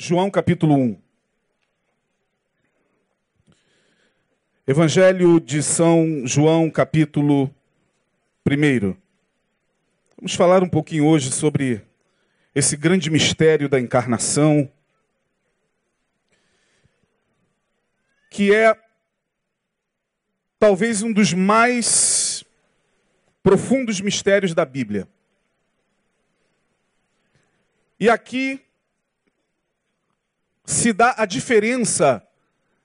João capítulo 1. Evangelho de São João capítulo 1. Vamos falar um pouquinho hoje sobre esse grande mistério da encarnação, que é talvez um dos mais profundos mistérios da Bíblia. E aqui se dá a diferença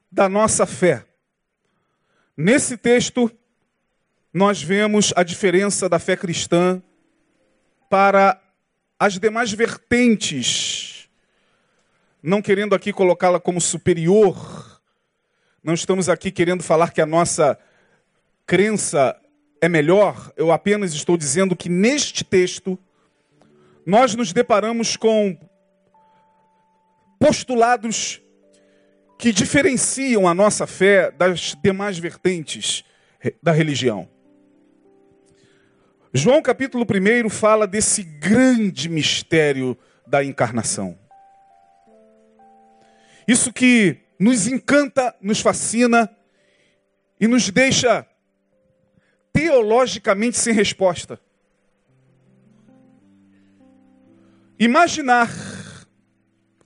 da nossa fé. Nesse texto, nós vemos a diferença da fé cristã para as demais vertentes, não querendo aqui colocá-la como superior, não estamos aqui querendo falar que a nossa crença é melhor, eu apenas estou dizendo que neste texto nós nos deparamos com postulados que diferenciam a nossa fé das demais vertentes da religião. João capítulo 1 fala desse grande mistério da encarnação. Isso que nos encanta, nos fascina e nos deixa teologicamente sem resposta. Imaginar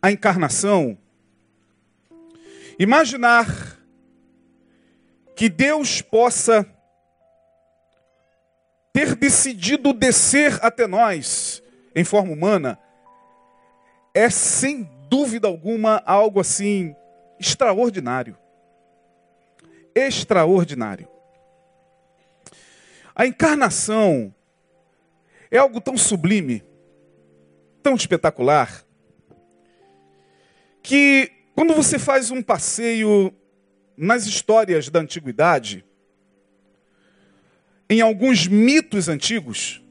a encarnação, imaginar que Deus possa ter decidido descer até nós em forma humana, é sem dúvida alguma algo assim extraordinário. Extraordinário. A encarnação é algo tão sublime tão espetacular que quando você faz um passeio nas histórias da antiguidade, em alguns mitos antigos,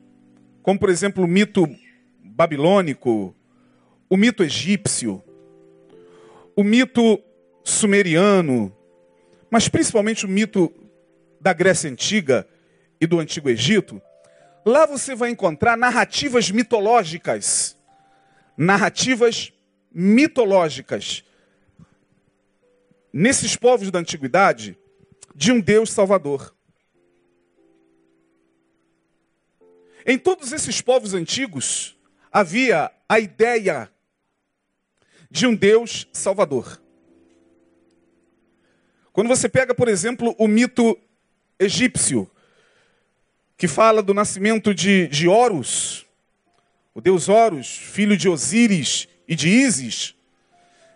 como por exemplo o mito babilônico, o mito egípcio, o mito sumeriano, mas principalmente o mito da Grécia Antiga e do Antigo Egito, lá você vai encontrar narrativas mitológicas narrativas mitológicas nesses povos da antiguidade de um Deus salvador. Em todos esses povos antigos havia a ideia de um Deus salvador. Quando você pega, por exemplo, o mito egípcio, que fala do nascimento de, de Horus, o deus Horus, filho de Osíris e de Ísis,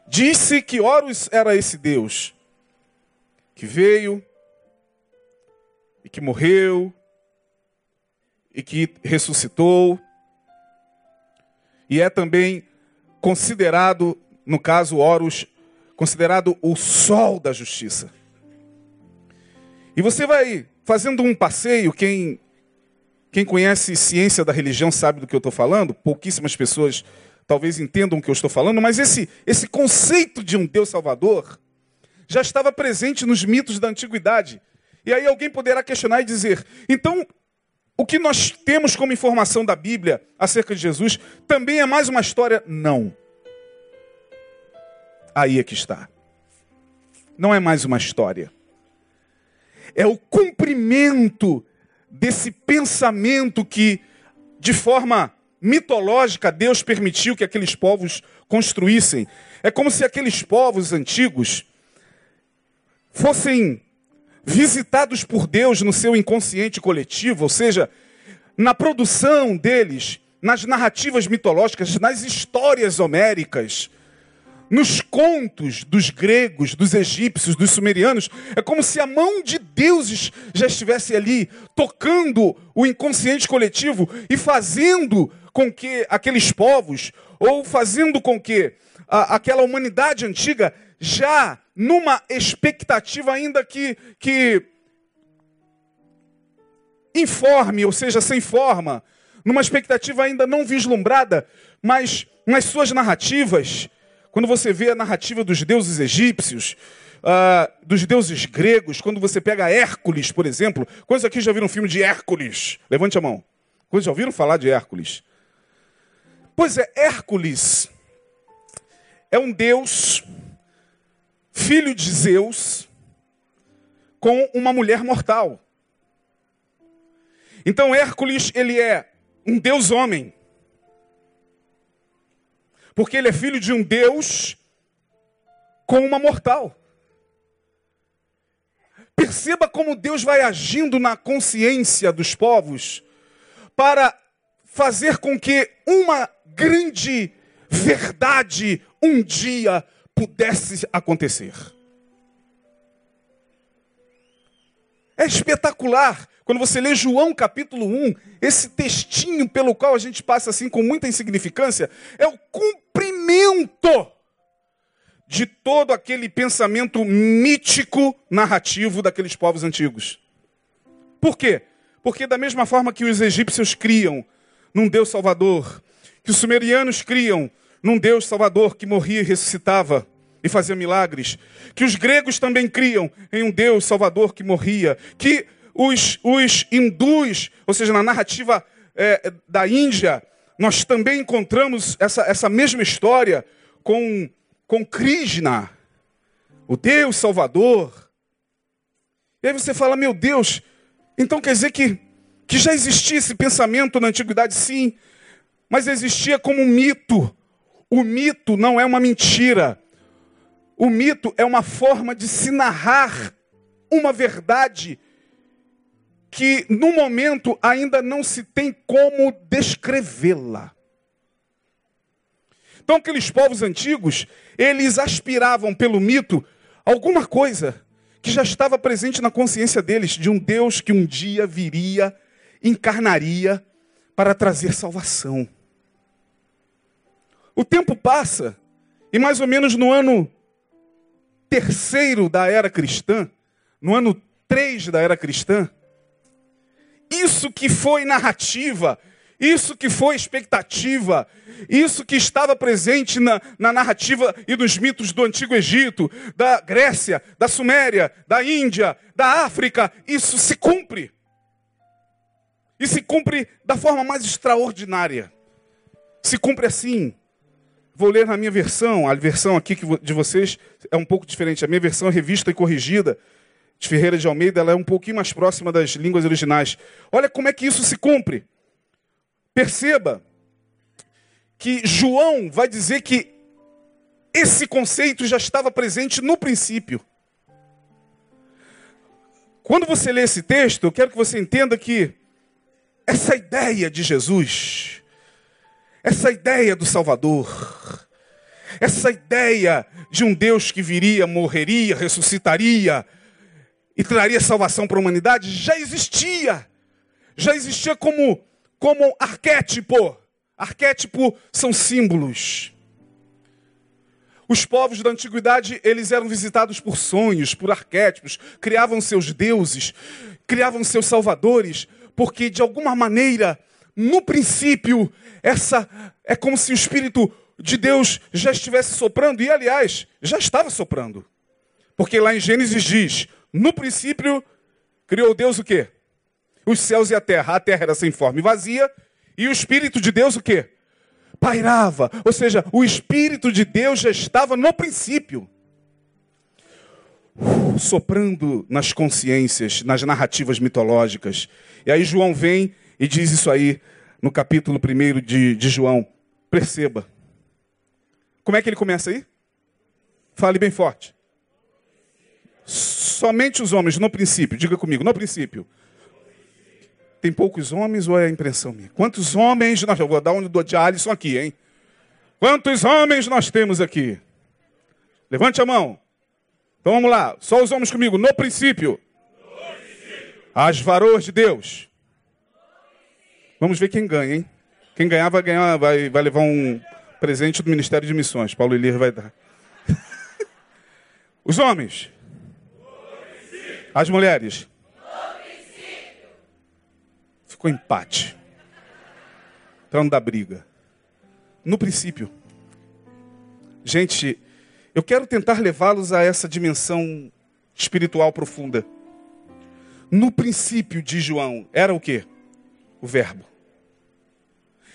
disse que Horus era esse deus que veio e que morreu e que ressuscitou e é também considerado, no caso Horus, considerado o sol da justiça. E você vai fazendo um passeio, quem quem conhece ciência da religião sabe do que eu estou falando, pouquíssimas pessoas talvez entendam o que eu estou falando, mas esse, esse conceito de um Deus Salvador já estava presente nos mitos da antiguidade. E aí alguém poderá questionar e dizer: então, o que nós temos como informação da Bíblia acerca de Jesus também é mais uma história? Não. Aí é que está. Não é mais uma história. É o cumprimento desse pensamento que, de forma mitológica, Deus permitiu que aqueles povos construíssem. É como se aqueles povos antigos fossem visitados por Deus no seu inconsciente coletivo, ou seja, na produção deles, nas narrativas mitológicas, nas histórias homéricas, nos contos dos gregos, dos egípcios, dos sumerianos, é como se a mão de deuses já estivesse ali, tocando o inconsciente coletivo e fazendo com que aqueles povos, ou fazendo com que a, aquela humanidade antiga, já numa expectativa ainda que, que informe, ou seja, sem forma, numa expectativa ainda não vislumbrada, mas nas suas narrativas, quando você vê a narrativa dos deuses egípcios, uh, dos deuses gregos, quando você pega Hércules, por exemplo. Quantos aqui já viram um filme de Hércules? Levante a mão. Quantos já ouviram falar de Hércules? Pois é, Hércules é um Deus, filho de Zeus, com uma mulher mortal. Então Hércules, ele é um Deus homem. Porque ele é filho de um Deus com uma mortal. Perceba como Deus vai agindo na consciência dos povos para fazer com que uma grande verdade um dia pudesse acontecer. É espetacular quando você lê João capítulo 1, esse textinho pelo qual a gente passa assim com muita insignificância, é o cumprimento de todo aquele pensamento mítico narrativo daqueles povos antigos. Por quê? Porque da mesma forma que os egípcios criam num Deus salvador, que os sumerianos criam num Deus salvador que morria e ressuscitava e fazia milagres, que os gregos também criam em um Deus salvador que morria, que os, os hindus, ou seja, na narrativa é, da Índia, nós também encontramos essa, essa mesma história com com Krishna, o Deus Salvador. E aí você fala, meu Deus, então quer dizer que, que já existia esse pensamento na antiguidade? Sim, mas existia como um mito. O mito não é uma mentira. O mito é uma forma de se narrar uma verdade que no momento ainda não se tem como descrevê-la. Então, aqueles povos antigos, eles aspiravam pelo mito alguma coisa que já estava presente na consciência deles, de um Deus que um dia viria, encarnaria para trazer salvação. O tempo passa, e mais ou menos no ano terceiro da era cristã, no ano 3 da era cristã, isso que foi narrativa, isso que foi expectativa, isso que estava presente na, na, narrativa e nos mitos do Antigo Egito, da Grécia, da Suméria, da Índia, da África, isso se cumpre. E se cumpre da forma mais extraordinária. Se cumpre assim. Vou ler na minha versão, a versão aqui de vocês é um pouco diferente. A minha versão é revista e corrigida de Ferreira de Almeida, ela é um pouquinho mais próxima das línguas originais. Olha como é que isso se cumpre. Perceba que João vai dizer que esse conceito já estava presente no princípio. Quando você lê esse texto, eu quero que você entenda que essa ideia de Jesus, essa ideia do Salvador, essa ideia de um Deus que viria, morreria, ressuscitaria e traria salvação para a humanidade já existia. Já existia como como arquétipo. Arquétipo são símbolos. Os povos da antiguidade, eles eram visitados por sonhos, por arquétipos, criavam seus deuses, criavam seus salvadores, porque de alguma maneira, no princípio, essa é como se o espírito de Deus já estivesse soprando e aliás, já estava soprando. Porque lá em Gênesis diz: "No princípio criou Deus o quê? os céus e a terra. A terra era sem forma e vazia, e o Espírito de Deus o quê? Pairava. Ou seja, o Espírito de Deus já estava no princípio. Soprando nas consciências, nas narrativas mitológicas. E aí João vem e diz isso aí no capítulo 1 de, de João. Perceba. Como é que ele começa aí? Fale bem forte. Somente os homens, no princípio, diga comigo, no princípio, tem poucos homens ou é impressão minha? Quantos homens nós. Eu vou dar um de Alisson aqui, hein? Quantos homens nós temos aqui? Levante a mão. Então vamos lá. Só os homens comigo. No princípio. No princípio. As varoas de Deus. Vamos ver quem ganha, hein? Quem ganhar vai ganhar, vai, vai levar um presente do Ministério de Missões. Paulo Elir vai dar. Os homens. As mulheres. Ficou empate. Para não dar briga. No princípio. Gente, eu quero tentar levá-los a essa dimensão espiritual profunda. No princípio de João, era o que? O Verbo.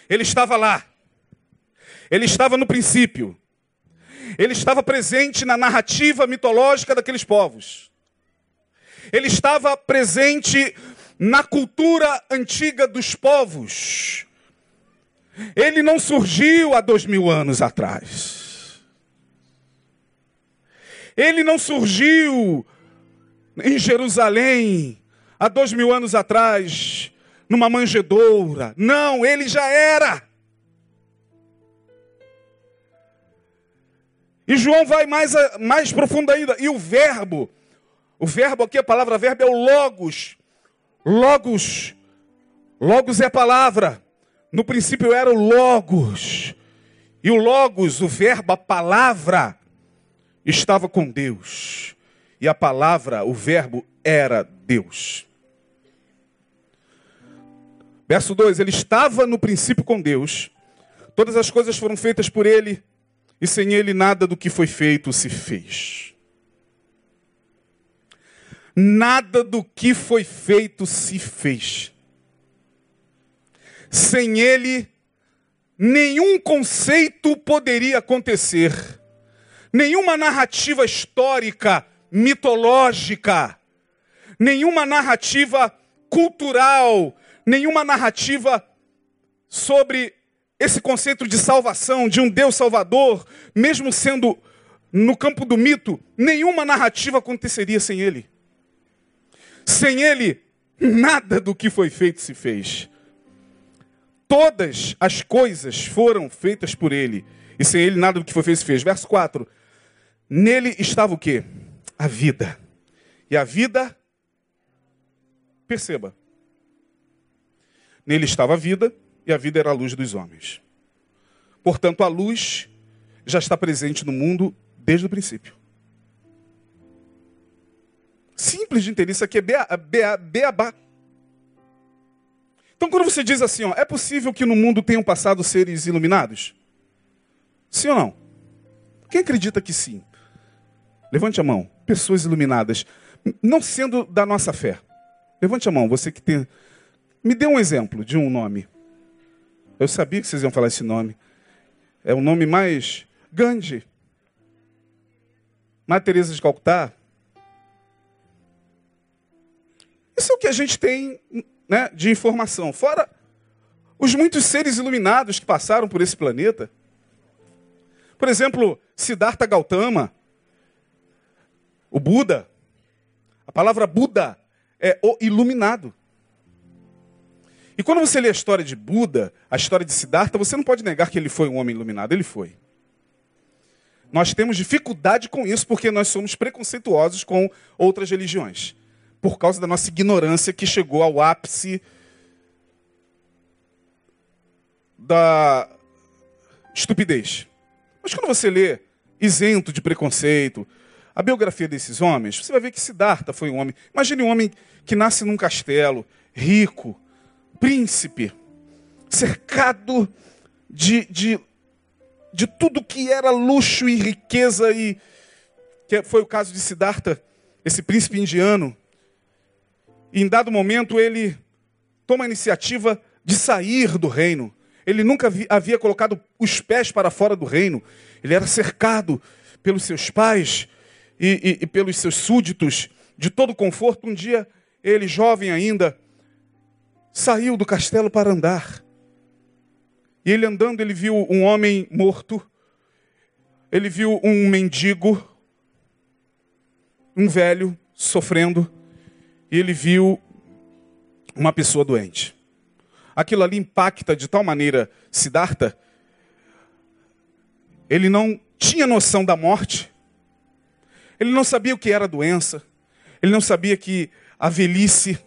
Ele estava lá. Ele estava no princípio. Ele estava presente na narrativa mitológica daqueles povos. Ele estava presente na cultura antiga dos povos. Ele não surgiu há dois mil anos atrás. Ele não surgiu em Jerusalém há dois mil anos atrás, numa manjedoura. Não, ele já era. E João vai mais, mais profundo ainda. E o verbo, o verbo aqui, a palavra verbo é o logos. Logos. Logos é a palavra. No princípio era o logos. E o logos, o verbo, a palavra, estava com Deus. E a palavra, o verbo, era Deus. Verso 2: Ele estava no princípio com Deus, todas as coisas foram feitas por ele, e sem ele nada do que foi feito se fez. Nada do que foi feito se fez. Sem ele, nenhum conceito poderia acontecer, nenhuma narrativa histórica, mitológica, nenhuma narrativa cultural, nenhuma narrativa sobre esse conceito de salvação, de um Deus salvador, mesmo sendo no campo do mito, nenhuma narrativa aconteceria sem ele. Sem ele, nada do que foi feito se fez. Todas as coisas foram feitas por ele, e sem ele nada do que foi feito se fez. Verso 4. Nele estava o quê? A vida. E a vida, perceba, nele estava a vida, e a vida era a luz dos homens. Portanto, a luz já está presente no mundo desde o princípio. Simples de entender, isso aqui é beabá. Então, quando você diz assim, ó, é possível que no mundo tenham passado seres iluminados? Sim ou não? Quem acredita que sim? Levante a mão. Pessoas iluminadas, não sendo da nossa fé. Levante a mão, você que tem. Me dê um exemplo de um nome. Eu sabia que vocês iam falar esse nome. É o nome mais. Gandhi. Madre Teresa de Calcutá. Isso é o que a gente tem né, de informação. Fora os muitos seres iluminados que passaram por esse planeta. Por exemplo, Siddhartha Gautama, o Buda. A palavra Buda é o iluminado. E quando você lê a história de Buda, a história de Siddhartha, você não pode negar que ele foi um homem iluminado. Ele foi. Nós temos dificuldade com isso porque nós somos preconceituosos com outras religiões. Por causa da nossa ignorância que chegou ao ápice da estupidez. Mas quando você lê isento de preconceito, a biografia desses homens, você vai ver que Siddhartha foi um homem. Imagine um homem que nasce num castelo, rico, príncipe, cercado de, de, de tudo que era luxo e riqueza, e que foi o caso de Siddhartha, esse príncipe indiano. E em dado momento ele toma a iniciativa de sair do reino. Ele nunca havia colocado os pés para fora do reino. Ele era cercado pelos seus pais e, e, e pelos seus súditos de todo conforto. Um dia, ele, jovem ainda, saiu do castelo para andar. E ele andando, ele viu um homem morto, ele viu um mendigo, um velho sofrendo, e ele viu uma pessoa doente. Aquilo ali impacta de tal maneira Siddhartha, ele não tinha noção da morte, ele não sabia o que era doença, ele não sabia que a velhice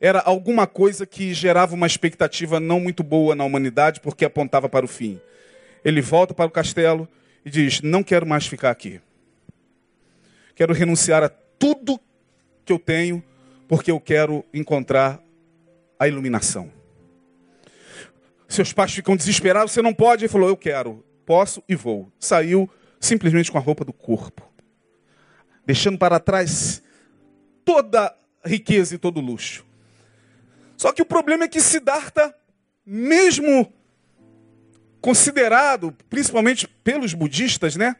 era alguma coisa que gerava uma expectativa não muito boa na humanidade, porque apontava para o fim. Ele volta para o castelo e diz: Não quero mais ficar aqui. Quero renunciar a tudo que eu tenho, porque eu quero encontrar a iluminação. Seus pais ficam desesperados, você não pode. Ele falou: Eu quero, posso e vou. Saiu simplesmente com a roupa do corpo, deixando para trás toda riqueza e todo luxo. Só que o problema é que Siddhartha, mesmo considerado, principalmente pelos budistas, né?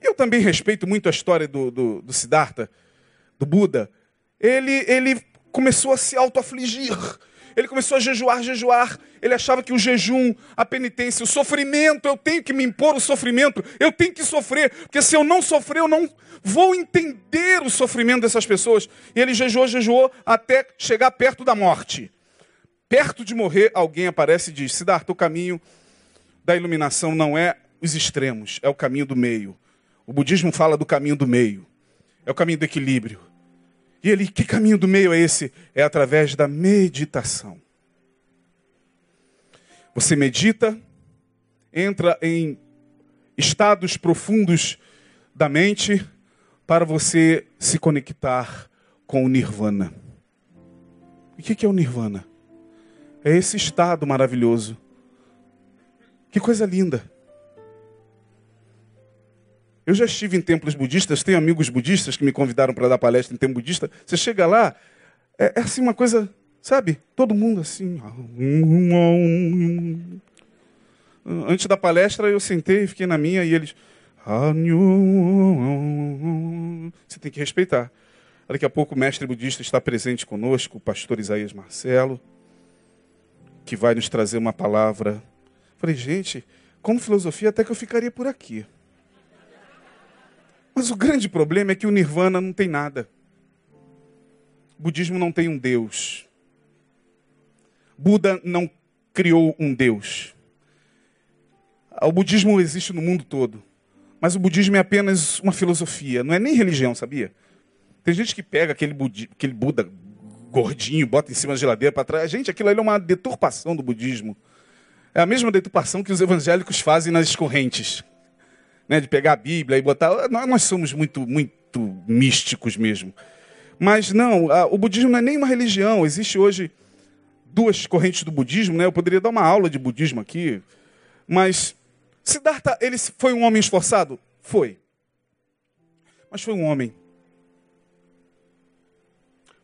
Eu também respeito muito a história do, do, do Siddhartha, do Buda. Ele, ele começou a se auto-afligir. Ele começou a jejuar, jejuar. Ele achava que o jejum, a penitência, o sofrimento, eu tenho que me impor o sofrimento, eu tenho que sofrer, porque se eu não sofrer, eu não vou entender o sofrimento dessas pessoas. E ele jejuou, jejuou até chegar perto da morte. Perto de morrer, alguém aparece e diz: Siddhartha, o caminho da iluminação não é os extremos, é o caminho do meio. O budismo fala do caminho do meio, é o caminho do equilíbrio. E ele, que caminho do meio é esse? É através da meditação. Você medita, entra em estados profundos da mente para você se conectar com o nirvana. E o que é o nirvana? É esse estado maravilhoso. Que coisa linda. Eu já estive em templos budistas, tenho amigos budistas que me convidaram para dar palestra em templo budista. Você chega lá, é, é assim uma coisa, sabe? Todo mundo assim. Antes da palestra eu sentei fiquei na minha e eles. Você tem que respeitar. Daqui a pouco o mestre budista está presente conosco, o pastor Isaías Marcelo, que vai nos trazer uma palavra. Falei, gente, como filosofia até que eu ficaria por aqui. Mas o grande problema é que o nirvana não tem nada. O budismo não tem um Deus. Buda não criou um Deus. O budismo existe no mundo todo. Mas o budismo é apenas uma filosofia, não é nem religião, sabia? Tem gente que pega aquele, budi aquele Buda gordinho, bota em cima da geladeira para trás. Gente, aquilo ali é uma deturpação do budismo. É a mesma deturpação que os evangélicos fazem nas correntes né, de pegar a Bíblia e botar. Nós, somos muito, muito místicos mesmo. Mas não, o budismo não é nem uma religião. Existe hoje duas correntes do budismo, né? Eu poderia dar uma aula de budismo aqui, mas Siddhartha, ele foi um homem esforçado? Foi. Mas foi um homem.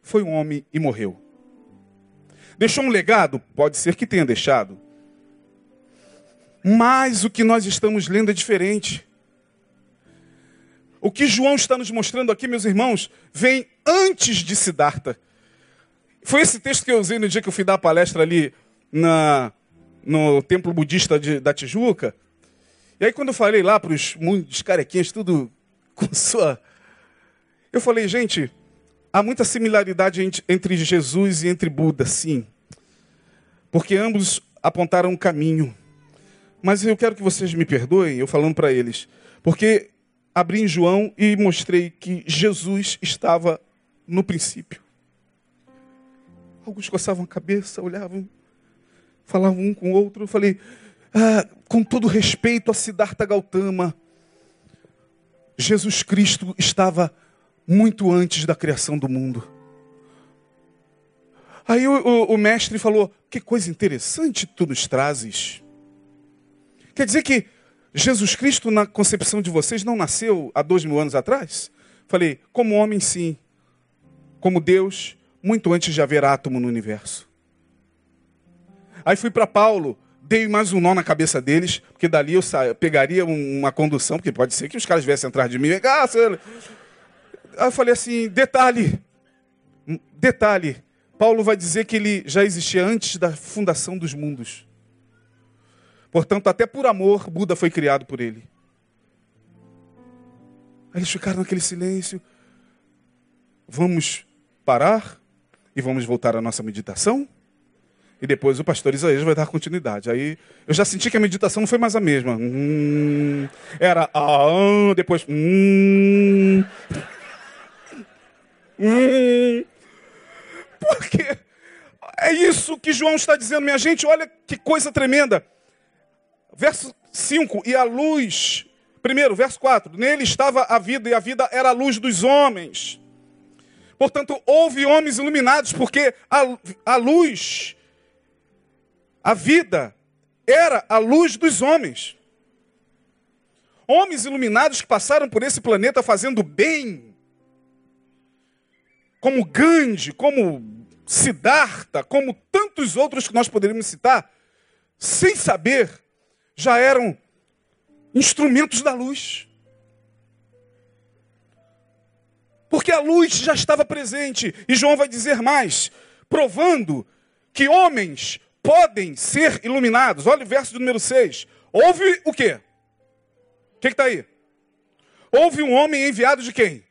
Foi um homem e morreu. Deixou um legado? Pode ser que tenha deixado. Mas o que nós estamos lendo é diferente. O que João está nos mostrando aqui, meus irmãos, vem antes de Siddhartha. Foi esse texto que eu usei no dia que eu fui dar a palestra ali na, no templo budista de, da Tijuca. E aí, quando eu falei lá para os mundos carequinhas, tudo com sua. Eu falei, gente, há muita similaridade entre Jesus e entre Buda, sim. Porque ambos apontaram um caminho. Mas eu quero que vocês me perdoem, eu falando para eles. Porque abri em João e mostrei que Jesus estava no princípio. Alguns coçavam a cabeça, olhavam, falavam um com o outro. Eu falei, ah, com todo respeito a Siddhartha Gautama, Jesus Cristo estava muito antes da criação do mundo. Aí o, o, o mestre falou: Que coisa interessante tu nos trazes. Quer dizer que Jesus Cristo, na concepção de vocês, não nasceu há dois mil anos atrás? Falei, como homem, sim. Como Deus, muito antes de haver átomo no universo. Aí fui para Paulo, dei mais um nó na cabeça deles, porque dali eu, pegaria uma condução, porque pode ser que os caras viessem atrás de mim. Ah. Aí eu falei assim: detalhe, detalhe. Paulo vai dizer que ele já existia antes da fundação dos mundos. Portanto, até por amor, Buda foi criado por ele. Aí eles ficaram naquele silêncio. Vamos parar e vamos voltar à nossa meditação? E depois o pastor Isaías vai dar continuidade. Aí eu já senti que a meditação não foi mais a mesma. Hum, era ah, depois. Hum, hum, porque é isso que João está dizendo, minha gente. Olha que coisa tremenda. Verso 5, e a luz. Primeiro, verso 4. Nele estava a vida, e a vida era a luz dos homens. Portanto, houve homens iluminados, porque a, a luz, a vida, era a luz dos homens. Homens iluminados que passaram por esse planeta fazendo bem, como Gandhi, como Siddhartha, como tantos outros que nós poderíamos citar, sem saber já eram instrumentos da luz. Porque a luz já estava presente. E João vai dizer mais, provando que homens podem ser iluminados. Olha o verso número 6. Houve o quê? O que está aí? Houve um homem enviado de quem?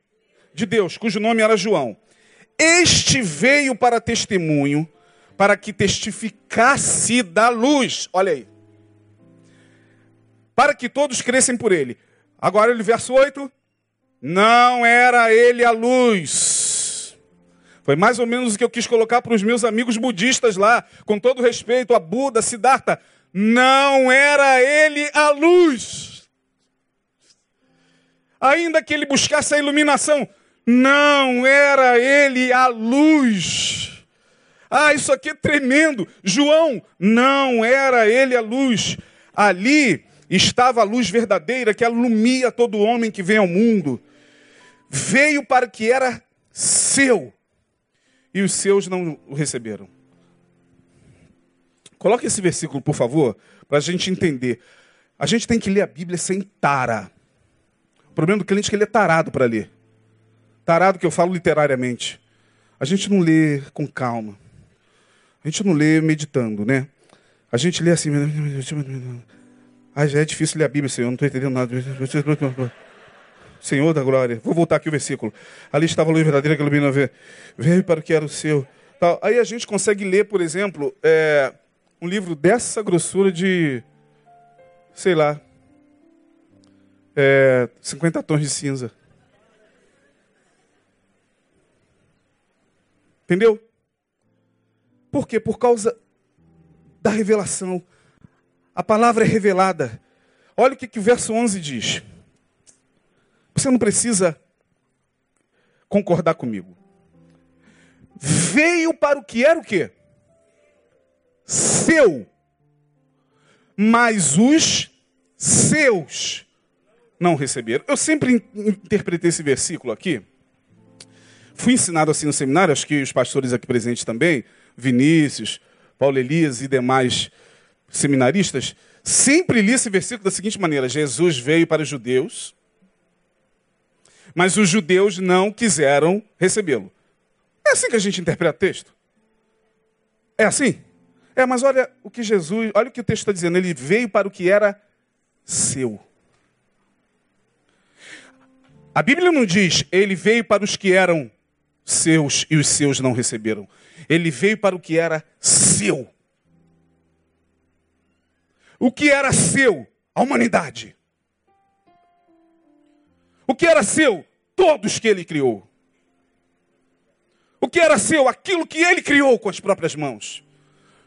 De Deus, cujo nome era João. Este veio para testemunho, para que testificasse da luz. Olha aí. Para que todos crescem por ele. Agora, o verso 8. Não era ele a luz. Foi mais ou menos o que eu quis colocar para os meus amigos budistas lá, com todo respeito a Buda, Siddhartha. Não era ele a luz. Ainda que ele buscasse a iluminação, não era ele a luz. Ah, isso aqui é tremendo. João, não era ele a luz. Ali estava a luz verdadeira que alumia todo homem que vem ao mundo veio para que era seu e os seus não o receberam. Coloque esse versículo, por favor, para a gente entender. A gente tem que ler a Bíblia sem tara. O problema do cliente é que ele é tarado para ler. Tarado que eu falo literariamente. A gente não lê com calma. A gente não lê meditando, né? A gente lê assim. Ah, já é difícil ler a Bíblia, Senhor, não estou entendendo nada. Senhor da glória. Vou voltar aqui o versículo. Ali estava a luz verdadeira que ilumina ver. Veio para o que era o seu. Tal. Aí a gente consegue ler, por exemplo, é, um livro dessa grossura de, sei lá, é, 50 tons de cinza. Entendeu? Por quê? Por causa da revelação. A palavra é revelada. Olha o que, que o verso 11 diz. Você não precisa concordar comigo. Veio para o que era o quê? Seu. Mas os seus não receberam. Eu sempre interpretei esse versículo aqui. Fui ensinado assim no seminário, acho que os pastores aqui presentes também, Vinícius, Paulo Elias e demais seminaristas, sempre li esse versículo da seguinte maneira: Jesus veio para os judeus mas os judeus não quiseram recebê-lo. É assim que a gente interpreta o texto? É assim? É, mas olha o que Jesus, olha o que o texto está dizendo. Ele veio para o que era seu. A Bíblia não diz, ele veio para os que eram seus e os seus não receberam. Ele veio para o que era seu. O que era seu? A humanidade. O que era seu? Todos que ele criou. O que era seu? Aquilo que ele criou com as próprias mãos.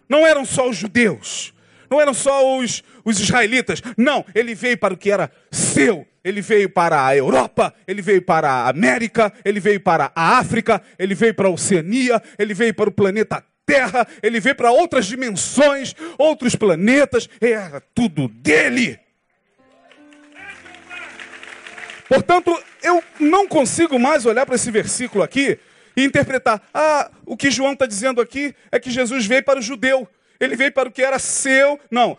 Não eram só os judeus, não eram só os, os israelitas. Não, ele veio para o que era seu. Ele veio para a Europa, ele veio para a América, ele veio para a África, ele veio para a Oceania, ele veio para o planeta Terra, ele veio para outras dimensões, outros planetas, era tudo dele. Portanto, eu não consigo mais olhar para esse versículo aqui e interpretar: ah, o que João está dizendo aqui é que Jesus veio para o judeu, ele veio para o que era seu. Não,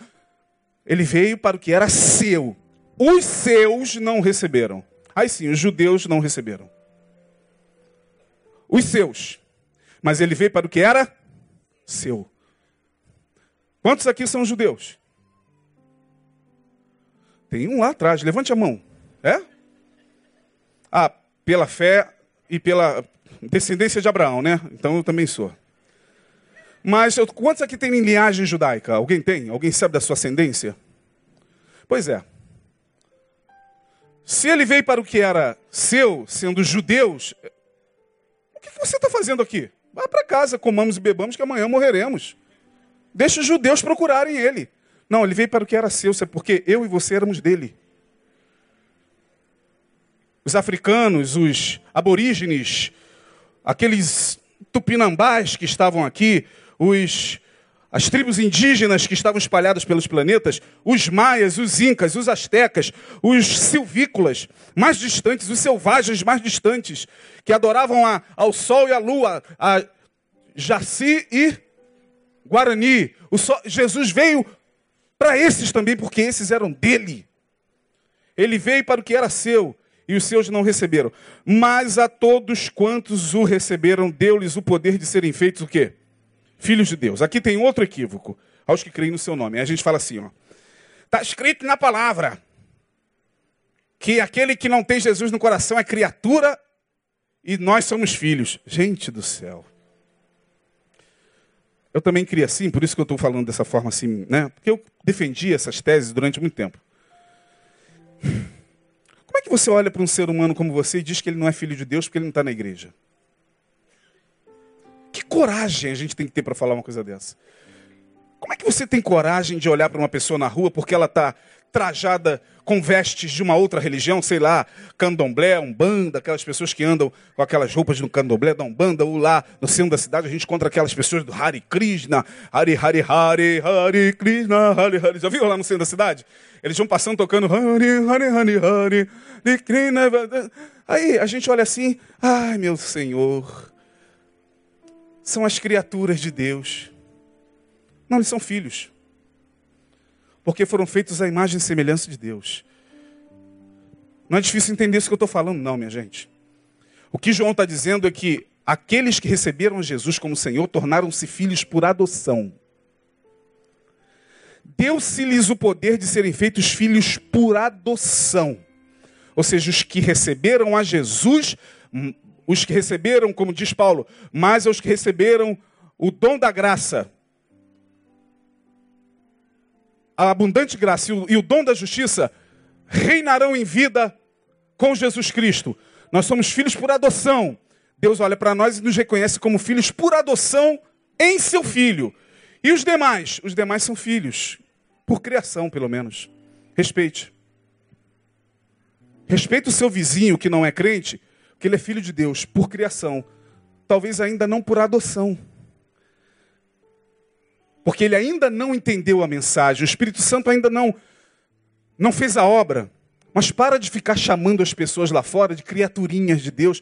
ele veio para o que era seu. Os seus não receberam. Aí sim, os judeus não receberam. Os seus. Mas ele veio para o que era seu. Quantos aqui são judeus? Tem um lá atrás, levante a mão. É? Ah, pela fé e pela descendência de Abraão, né? Então eu também sou. Mas eu, quantos aqui tem linhagem judaica? Alguém tem? Alguém sabe da sua ascendência? Pois é. Se ele veio para o que era seu, sendo judeus, o que você está fazendo aqui? Vá para casa, comamos e bebamos, que amanhã morreremos. Deixa os judeus procurarem ele. Não, ele veio para o que era seu, porque eu e você éramos dele os africanos, os aborígenes, aqueles tupinambás que estavam aqui, os, as tribos indígenas que estavam espalhadas pelos planetas, os maias, os incas, os astecas, os silvícolas mais distantes, os selvagens mais distantes, que adoravam a, ao sol e à lua, a Jaci e Guarani. Sol, Jesus veio Para esses também, porque esses eram dele. Ele veio para o que era seu e os seus não receberam. Mas a todos quantos o receberam, deu-lhes o poder de serem feitos o quê? Filhos de Deus. Aqui tem outro equívoco, aos que creem no seu nome. Aí a gente fala assim, ó. Está escrito na palavra que aquele que não tem Jesus no coração é criatura e nós somos filhos. Gente do céu. Eu também queria assim, por isso que eu estou falando dessa forma assim, né? Porque eu defendi essas teses durante muito tempo. Como é que você olha para um ser humano como você e diz que ele não é filho de Deus porque ele não está na igreja? Que coragem a gente tem que ter para falar uma coisa dessa? Como é que você tem coragem de olhar para uma pessoa na rua porque ela está trajada com vestes de uma outra religião, sei lá, candomblé, umbanda, aquelas pessoas que andam com aquelas roupas do candomblé da umbanda, ou lá no centro da cidade a gente encontra aquelas pessoas do Hare Krishna, Hare Hare Hare, Hare Krishna, Hare Hare. Já viu lá no centro da cidade? Eles vão passando tocando Hare Hare Hare Hare, Krishna. Aí a gente olha assim, ai meu Senhor, são as criaturas de Deus. Não, eles são filhos porque foram feitos à imagem e semelhança de Deus. Não é difícil entender isso que eu estou falando, não, minha gente. O que João está dizendo é que aqueles que receberam Jesus como Senhor tornaram-se filhos por adoção. Deu-se-lhes o poder de serem feitos filhos por adoção. Ou seja, os que receberam a Jesus, hum, os que receberam, como diz Paulo, mas os que receberam o dom da graça, a abundante graça e o dom da justiça reinarão em vida com Jesus Cristo. Nós somos filhos por adoção. Deus olha para nós e nos reconhece como filhos por adoção em seu filho. E os demais? Os demais são filhos, por criação, pelo menos. Respeite. Respeite o seu vizinho que não é crente, que ele é filho de Deus, por criação. Talvez ainda não por adoção porque ele ainda não entendeu a mensagem, o Espírito Santo ainda não não fez a obra. Mas para de ficar chamando as pessoas lá fora de criaturinhas de Deus,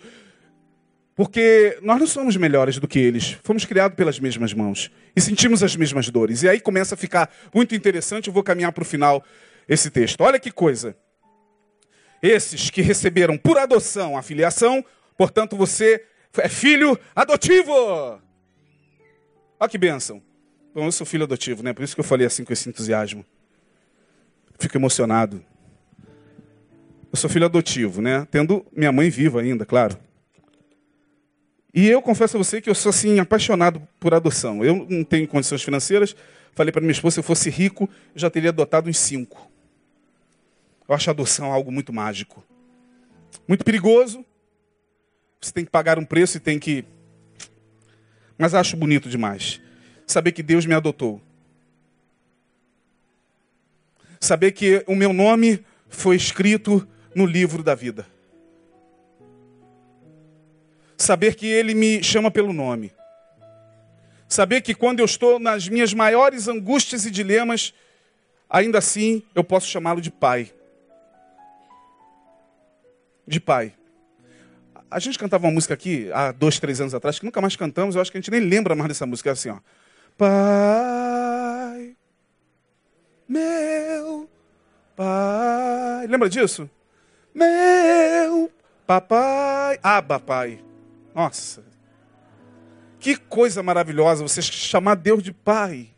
porque nós não somos melhores do que eles. Fomos criados pelas mesmas mãos e sentimos as mesmas dores. E aí começa a ficar muito interessante. Eu vou caminhar para o final esse texto. Olha que coisa. Esses que receberam por adoção a filiação, portanto você é filho adotivo. Olha que bênção. Bom, eu sou filho adotivo, né? Por isso que eu falei assim com esse entusiasmo. Fico emocionado. Eu sou filho adotivo, né? Tendo minha mãe viva ainda, claro. E eu confesso a você que eu sou assim apaixonado por adoção. Eu não tenho condições financeiras. Falei para minha esposa, se eu fosse rico, já teria adotado uns cinco. Eu acho a adoção algo muito mágico. Muito perigoso. Você tem que pagar um preço e tem que. Mas acho bonito demais saber que Deus me adotou. Saber que o meu nome foi escrito no livro da vida. Saber que Ele me chama pelo nome. Saber que quando eu estou nas minhas maiores angústias e dilemas, ainda assim eu posso chamá-lo de Pai. De Pai. A gente cantava uma música aqui há dois, três anos atrás, que nunca mais cantamos, eu acho que a gente nem lembra mais dessa música. É assim, ó. Pai, meu Pai. Lembra disso? Meu papai. Aba, pai. Nossa. Que coisa maravilhosa você chamar Deus de pai.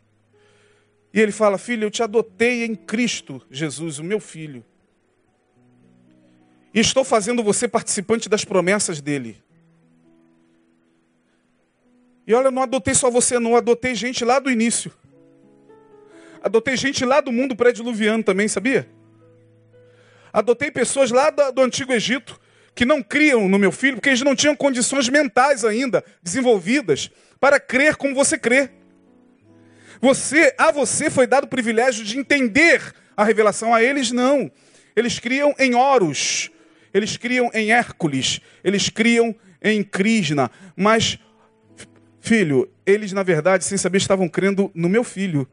E ele fala: Filho, eu te adotei em Cristo Jesus, o meu filho. E estou fazendo você participante das promessas dele. E olha, eu não adotei só você, não, adotei gente lá do início. Adotei gente lá do mundo pré-diluviano também, sabia? Adotei pessoas lá do, Antigo Egito que não criam no meu filho, porque eles não tinham condições mentais ainda desenvolvidas para crer como você crê. Você, a você foi dado o privilégio de entender a revelação, a eles não. Eles criam em Horus, eles criam em Hércules, eles criam em Krishna, mas Filho, eles na verdade, sem saber, estavam crendo no meu filho.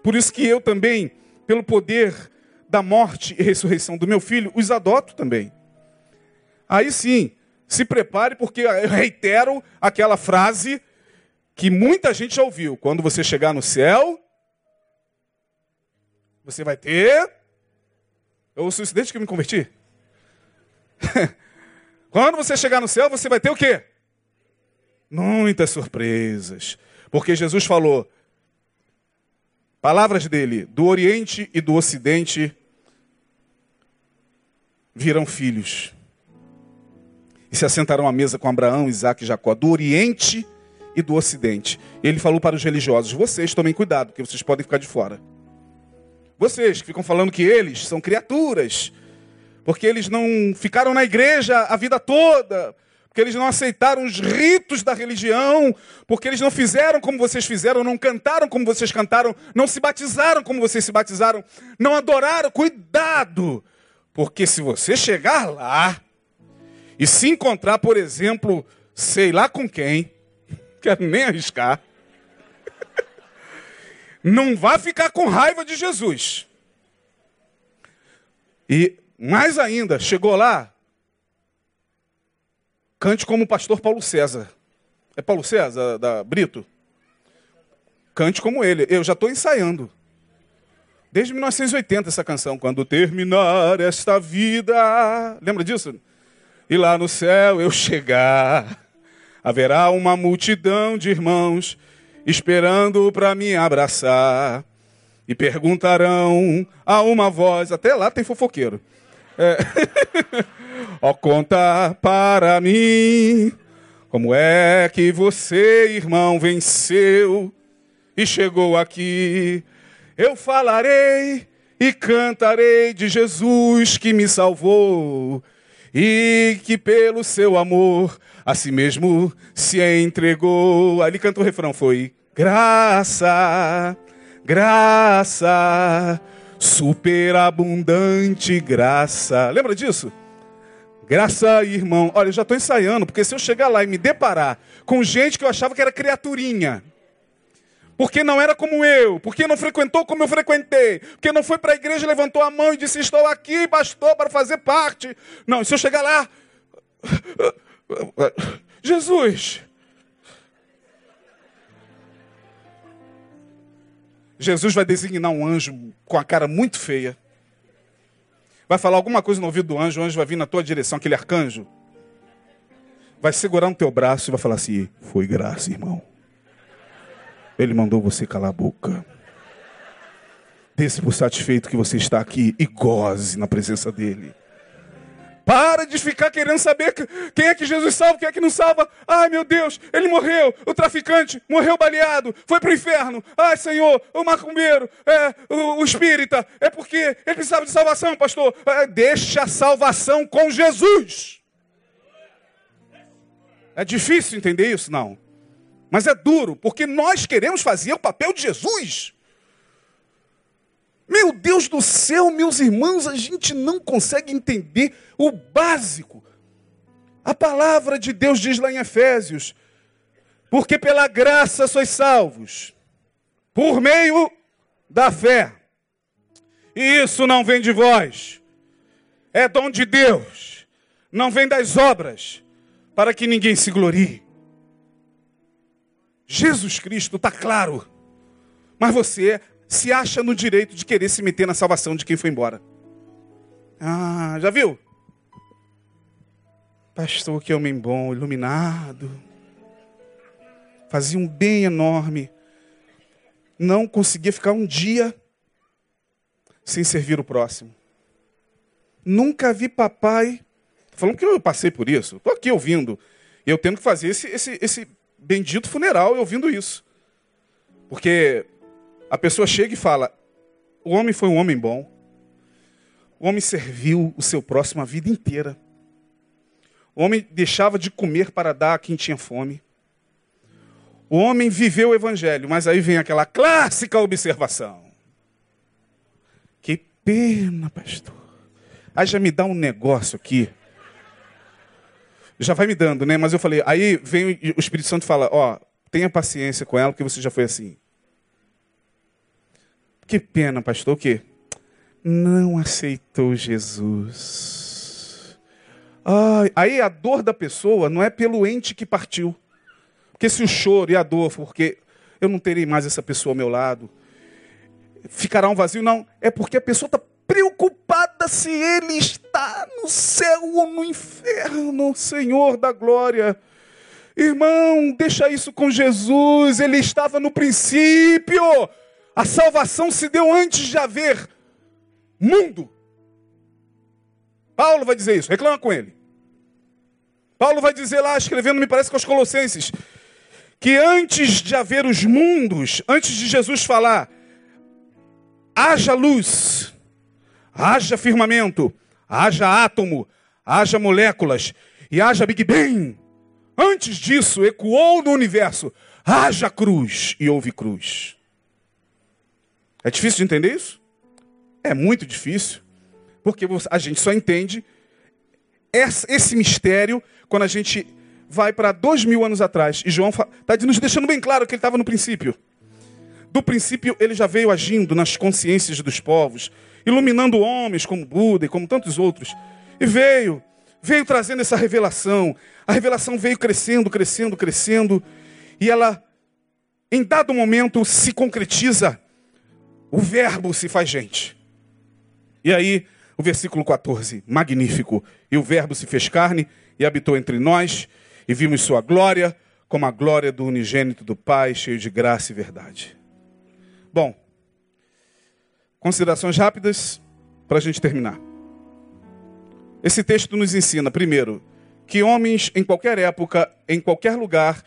Por isso que eu também, pelo poder da morte e ressurreição do meu filho, os adoto também. Aí sim, se prepare, porque eu reitero aquela frase que muita gente já ouviu: quando você chegar no céu, Você vai ter. Eu ouço isso desde que me converti. Quando você chegar no céu, você vai ter o quê? Muitas surpresas. Porque Jesus falou, palavras dele, do Oriente e do Ocidente virão filhos. E se assentarão à mesa com Abraão, Isaac e Jacó, do Oriente e do Ocidente. Ele falou para os religiosos: vocês tomem cuidado, porque vocês podem ficar de fora. Vocês que ficam falando que eles são criaturas, porque eles não ficaram na igreja a vida toda, porque eles não aceitaram os ritos da religião, porque eles não fizeram como vocês fizeram, não cantaram como vocês cantaram, não se batizaram como vocês se batizaram, não adoraram. Cuidado! Porque se você chegar lá e se encontrar, por exemplo, sei lá com quem, quero nem arriscar, não vá ficar com raiva de Jesus. E mais ainda, chegou lá, cante como o pastor Paulo César. É Paulo César, da Brito? Cante como ele. Eu já estou ensaiando. Desde 1980 essa canção. Quando terminar esta vida. Lembra disso? E lá no céu eu chegar, haverá uma multidão de irmãos esperando para me abraçar. E perguntarão a uma voz, até lá tem fofoqueiro. É. Ó, conta para mim como é que você, irmão, venceu e chegou aqui. Eu falarei e cantarei de Jesus que me salvou e que pelo seu amor a si mesmo se entregou. Ali canta o refrão, foi graça, graça, superabundante graça. Lembra disso? Graça, irmão. Olha, eu já estou ensaiando, porque se eu chegar lá e me deparar com gente que eu achava que era criaturinha, porque não era como eu, porque não frequentou como eu frequentei, porque não foi para a igreja, levantou a mão e disse: Estou aqui, pastor, para fazer parte. Não, se eu chegar lá, Jesus. Jesus vai designar um anjo com a cara muito feia. Vai falar alguma coisa no ouvido do anjo, o anjo vai vir na tua direção, aquele arcanjo. Vai segurar no teu braço e vai falar assim: Foi graça, irmão. Ele mandou você calar a boca. Desse por satisfeito que você está aqui e goze na presença dele. Para de ficar querendo saber quem é que Jesus salva, quem é que não salva. Ai, meu Deus, ele morreu. O traficante morreu baleado, foi para o inferno. Ai, Senhor, o macumbeiro, é, o, o espírita, é porque ele precisava de salvação, pastor. É, deixa a salvação com Jesus. É difícil entender isso? Não. Mas é duro, porque nós queremos fazer o papel de Jesus. Meu Deus do céu, meus irmãos, a gente não consegue entender o básico. A palavra de Deus diz lá em Efésios: porque pela graça sois salvos, por meio da fé. E isso não vem de vós, é dom de Deus, não vem das obras, para que ninguém se glorie. Jesus Cristo está claro, mas você se acha no direito de querer se meter na salvação de quem foi embora. Ah, já viu? Pastor, que homem bom, iluminado. Fazia um bem enorme. Não conseguia ficar um dia sem servir o próximo. Nunca vi papai. Falando que eu passei por isso. Estou aqui ouvindo. Eu tendo que fazer esse, esse, esse bendito funeral ouvindo isso. Porque a pessoa chega e fala: o homem foi um homem bom. O homem serviu o seu próximo a vida inteira. O homem deixava de comer para dar a quem tinha fome. O homem viveu o evangelho, mas aí vem aquela clássica observação. Que pena, pastor. Aí já me dá um negócio aqui. Já vai me dando, né? Mas eu falei, aí vem o Espírito Santo e fala, ó, tenha paciência com ela, porque você já foi assim. Que pena, pastor, o quê? Não aceitou Jesus. Ai, aí a dor da pessoa não é pelo ente que partiu. Porque se o choro e a dor, porque eu não terei mais essa pessoa ao meu lado, ficará um vazio. Não, é porque a pessoa está preocupada se ele está no céu ou no inferno, Senhor da glória. Irmão, deixa isso com Jesus, ele estava no princípio. A salvação se deu antes de haver mundo. Paulo vai dizer isso, reclama com ele. Paulo vai dizer lá, escrevendo, me parece, com os Colossenses, que antes de haver os mundos, antes de Jesus falar, haja luz, haja firmamento, haja átomo, haja moléculas e haja Big Bang. Antes disso, ecoou no universo: haja cruz e houve cruz. É difícil de entender isso? É muito difícil, porque a gente só entende esse mistério quando a gente vai para dois mil anos atrás. E João está nos deixando bem claro que ele estava no princípio. Do princípio, ele já veio agindo nas consciências dos povos, iluminando homens como Buda e como tantos outros. E veio, veio trazendo essa revelação. A revelação veio crescendo, crescendo, crescendo. E ela, em dado momento, se concretiza. O Verbo se faz gente. E aí, o versículo 14, magnífico. E o Verbo se fez carne e habitou entre nós, e vimos sua glória, como a glória do unigênito do Pai, cheio de graça e verdade. Bom, considerações rápidas para a gente terminar. Esse texto nos ensina, primeiro, que homens em qualquer época, em qualquer lugar,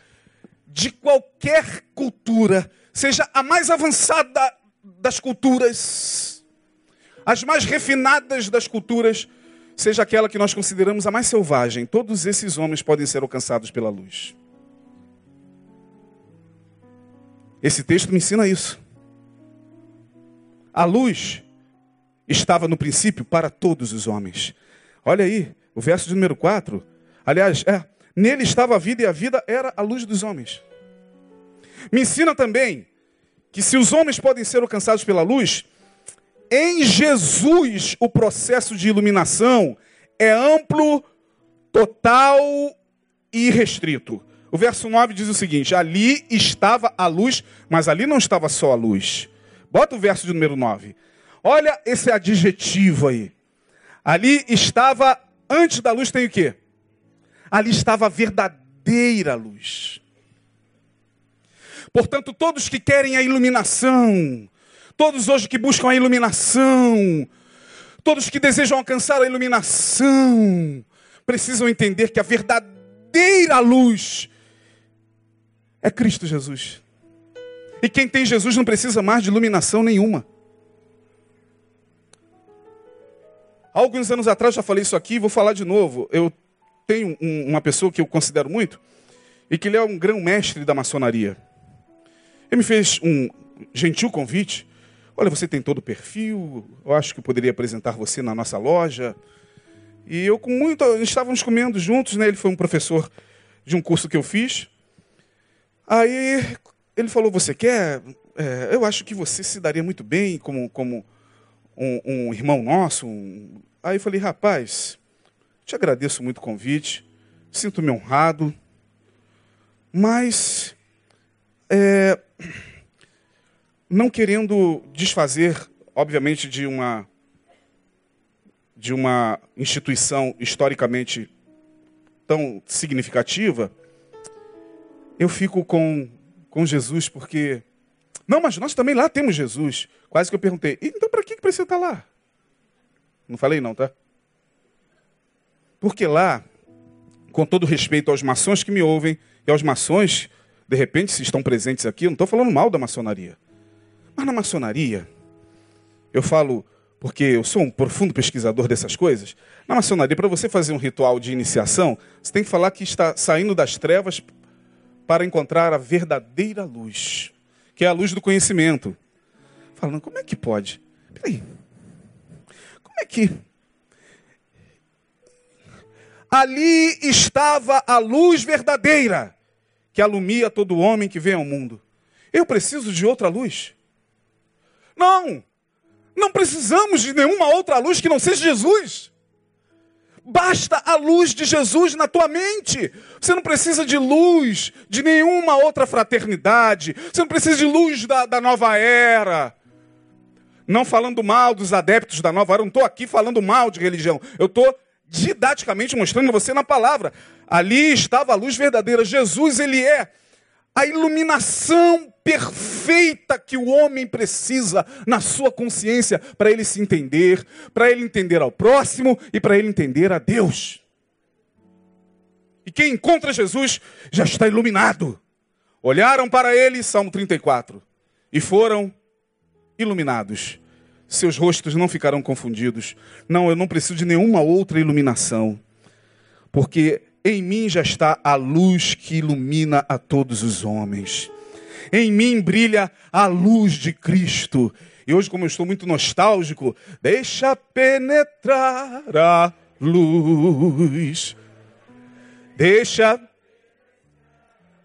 de qualquer cultura, seja a mais avançada das culturas, as mais refinadas das culturas, seja aquela que nós consideramos a mais selvagem, todos esses homens podem ser alcançados pela luz. Esse texto me ensina isso. A luz estava no princípio para todos os homens. Olha aí, o verso de número 4. Aliás, é, nele estava a vida e a vida era a luz dos homens. Me ensina também que se os homens podem ser alcançados pela luz, em Jesus o processo de iluminação é amplo, total e restrito. O verso 9 diz o seguinte: ali estava a luz, mas ali não estava só a luz. Bota o verso de número 9. Olha esse adjetivo aí. Ali estava, antes da luz tem o quê? Ali estava a verdadeira luz. Portanto, todos que querem a iluminação, todos hoje que buscam a iluminação, todos que desejam alcançar a iluminação, precisam entender que a verdadeira luz é Cristo Jesus. E quem tem Jesus não precisa mais de iluminação nenhuma. Há alguns anos atrás já falei isso aqui, vou falar de novo. Eu tenho um, uma pessoa que eu considero muito e que ele é um grão mestre da maçonaria. Ele me fez um gentil convite. Olha, você tem todo o perfil, eu acho que eu poderia apresentar você na nossa loja. E eu com muito, estávamos comendo juntos, né? Ele foi um professor de um curso que eu fiz. Aí ele falou: Você quer? É, eu acho que você se daria muito bem como, como um, um irmão nosso. Um... Aí eu falei: Rapaz, te agradeço muito o convite, sinto-me honrado, mas é, não querendo desfazer, obviamente, de uma de uma instituição historicamente tão significativa, eu fico com com Jesus, porque. Não, mas nós também lá temos Jesus. Quase que eu perguntei, então para que precisa estar lá? Não falei não, tá? Porque lá, com todo respeito aos maçons que me ouvem, e aos maçons, de repente, se estão presentes aqui, eu não estou falando mal da maçonaria. Mas na maçonaria, eu falo, porque eu sou um profundo pesquisador dessas coisas, na maçonaria, para você fazer um ritual de iniciação, você tem que falar que está saindo das trevas para encontrar a verdadeira luz, que é a luz do conhecimento. Falando, como é que pode? Peraí. Como é que. Ali estava a luz verdadeira, que alumia todo homem que vem ao mundo. Eu preciso de outra luz? Não! Não precisamos de nenhuma outra luz que não seja Jesus. Basta a luz de Jesus na tua mente. Você não precisa de luz de nenhuma outra fraternidade. Você não precisa de luz da, da nova era. Não falando mal dos adeptos da nova era, não estou aqui falando mal de religião. Eu estou didaticamente mostrando você na palavra. Ali estava a luz verdadeira. Jesus, ele é a iluminação perfeita que o homem precisa na sua consciência para ele se entender, para ele entender ao próximo e para ele entender a Deus. E quem encontra Jesus já está iluminado. Olharam para ele, Salmo 34, e foram iluminados. Seus rostos não ficarão confundidos. Não, eu não preciso de nenhuma outra iluminação. Porque em mim já está a luz que ilumina a todos os homens. Em mim brilha a luz de Cristo. E hoje, como eu estou muito nostálgico, deixa penetrar a luz. Deixa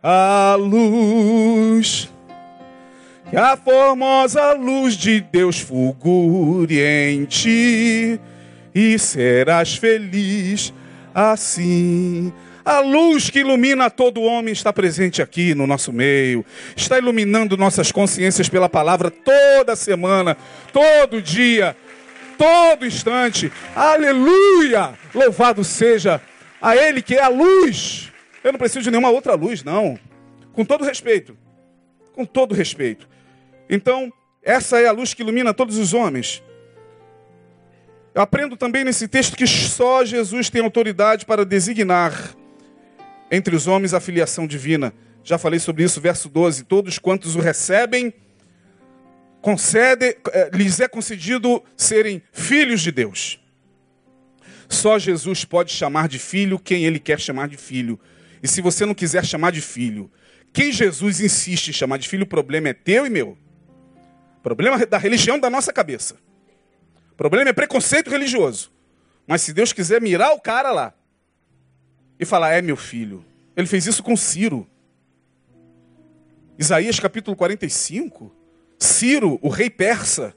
a luz. Que a formosa luz de Deus fulgure em ti e serás feliz assim. A luz que ilumina todo homem está presente aqui no nosso meio, está iluminando nossas consciências pela palavra toda semana, todo dia, todo instante. Aleluia! Louvado seja a Ele que é a luz. Eu não preciso de nenhuma outra luz, não. Com todo respeito. Com todo respeito. Então, essa é a luz que ilumina todos os homens. Eu aprendo também nesse texto que só Jesus tem autoridade para designar entre os homens a filiação divina. Já falei sobre isso, verso 12. Todos quantos o recebem, concede, eh, lhes é concedido serem filhos de Deus. Só Jesus pode chamar de filho quem ele quer chamar de filho. E se você não quiser chamar de filho, quem Jesus insiste em chamar de filho, o problema é teu e meu. Problema da religião da nossa cabeça. Problema é preconceito religioso. Mas se Deus quiser mirar o cara lá e falar, é meu filho. Ele fez isso com Ciro. Isaías capítulo 45. Ciro, o rei persa,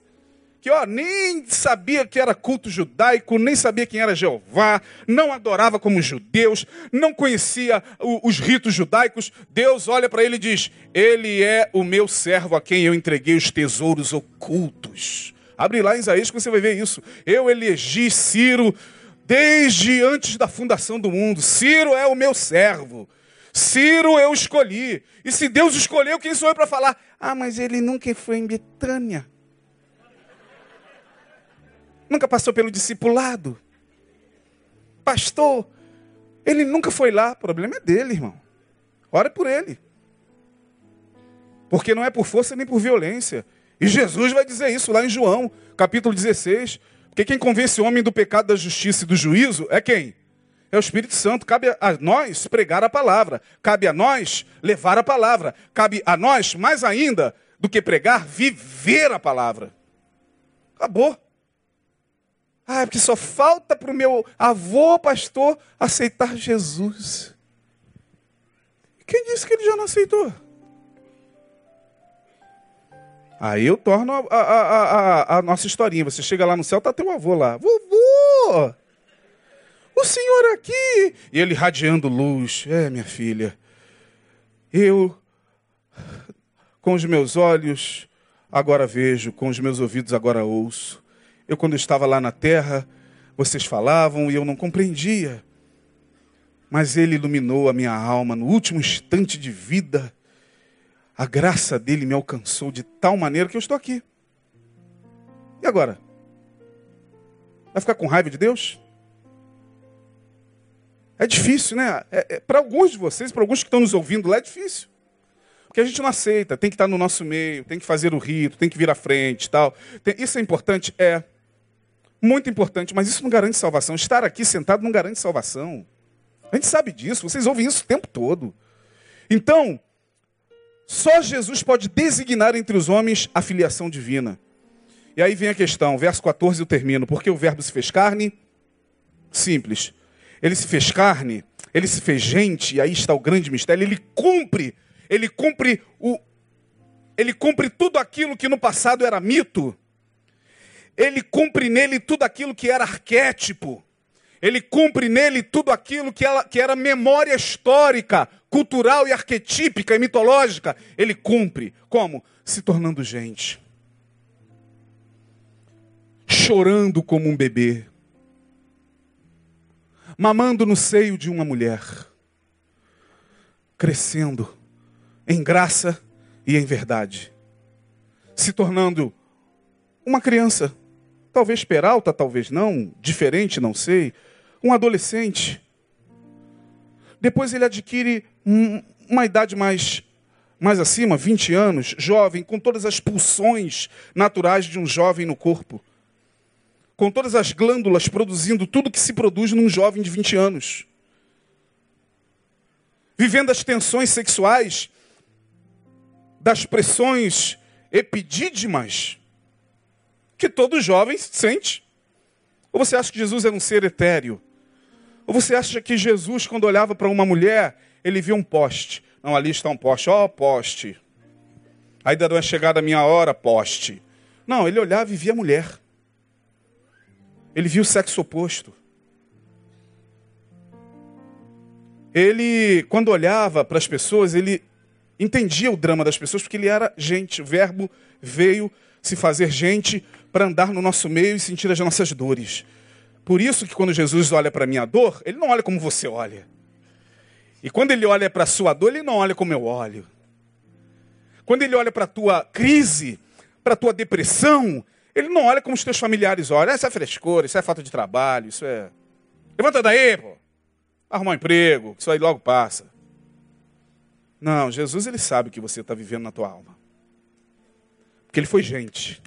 que ó, nem sabia que era culto judaico, nem sabia quem era Jeová, não adorava como judeus, não conhecia o, os ritos judaicos. Deus olha para ele e diz: Ele é o meu servo a quem eu entreguei os tesouros ocultos. Abre lá em Isaías que você vai ver isso. Eu elegi Ciro desde antes da fundação do mundo. Ciro é o meu servo. Ciro eu escolhi. E se Deus escolheu, quem sou eu para falar? Ah, mas ele nunca foi em Betânia. Nunca passou pelo discipulado. Pastor, ele nunca foi lá. O problema é dele, irmão. Ora por ele. Porque não é por força nem por violência. E Jesus vai dizer isso lá em João, capítulo 16. Porque quem convence o homem do pecado, da justiça e do juízo é quem? É o Espírito Santo. Cabe a nós pregar a palavra. Cabe a nós levar a palavra. Cabe a nós, mais ainda do que pregar, viver a palavra. Acabou. Ah, porque só falta para o meu avô, pastor, aceitar Jesus. Quem disse que ele já não aceitou? Aí eu torno a, a, a, a, nossa historinha. Você chega lá no céu, tá teu avô lá. Vovô! O senhor aqui! E ele radiando luz. É, minha filha. Eu, com os meus olhos, agora vejo, com os meus ouvidos, agora ouço. Eu, quando estava lá na terra, vocês falavam e eu não compreendia. Mas ele iluminou a minha alma no último instante de vida a graça dele me alcançou de tal maneira que eu estou aqui. E agora? Vai ficar com raiva de Deus? É difícil, né? É, é, para alguns de vocês, para alguns que estão nos ouvindo lá, é difícil. Porque a gente não aceita, tem que estar no nosso meio, tem que fazer o rito, tem que vir à frente tal. Tem, isso é importante? É. Muito importante, mas isso não garante salvação. Estar aqui sentado não garante salvação. A gente sabe disso, vocês ouvem isso o tempo todo. Então, só Jesus pode designar entre os homens a filiação divina. E aí vem a questão, verso 14 eu termino. Porque o verbo se fez carne? Simples. Ele se fez carne, ele se fez gente, e aí está o grande mistério. Ele cumpre, ele cumpre o ele cumpre tudo aquilo que no passado era mito. Ele cumpre nele tudo aquilo que era arquétipo. Ele cumpre nele tudo aquilo que, ela, que era memória histórica, cultural e arquetípica e mitológica. Ele cumpre. Como? Se tornando gente. chorando como um bebê, mamando no seio de uma mulher, crescendo em graça e em verdade, se tornando uma criança, talvez peralta, talvez não, diferente, não sei, um adolescente. Depois ele adquire uma idade mais mais acima, 20 anos, jovem, com todas as pulsões naturais de um jovem no corpo. Com todas as glândulas produzindo tudo que se produz num jovem de 20 anos. Vivendo as tensões sexuais das pressões epidídimas que todo jovem sente. Ou você acha que Jesus era um ser etéreo? Ou você acha que Jesus, quando olhava para uma mulher, ele via um poste? Não, ali está um poste. Ó, oh, poste. Ainda não é chegada a minha hora, poste. Não, ele olhava e via a mulher. Ele via o sexo oposto. Ele, quando olhava para as pessoas, ele entendia o drama das pessoas, porque ele era gente. O verbo veio se fazer gente para andar no nosso meio e sentir as nossas dores. Por isso que quando Jesus olha para a minha dor, ele não olha como você olha. E quando ele olha para a sua dor, ele não olha como eu olho. Quando ele olha para a tua crise, para a tua depressão, ele não olha como os teus familiares olham. Isso é frescura, isso é falta de trabalho, isso é. Levanta daí, pô. Arrumar um emprego, isso aí logo passa. Não, Jesus ele sabe o que você está vivendo na tua alma. Porque ele foi gente.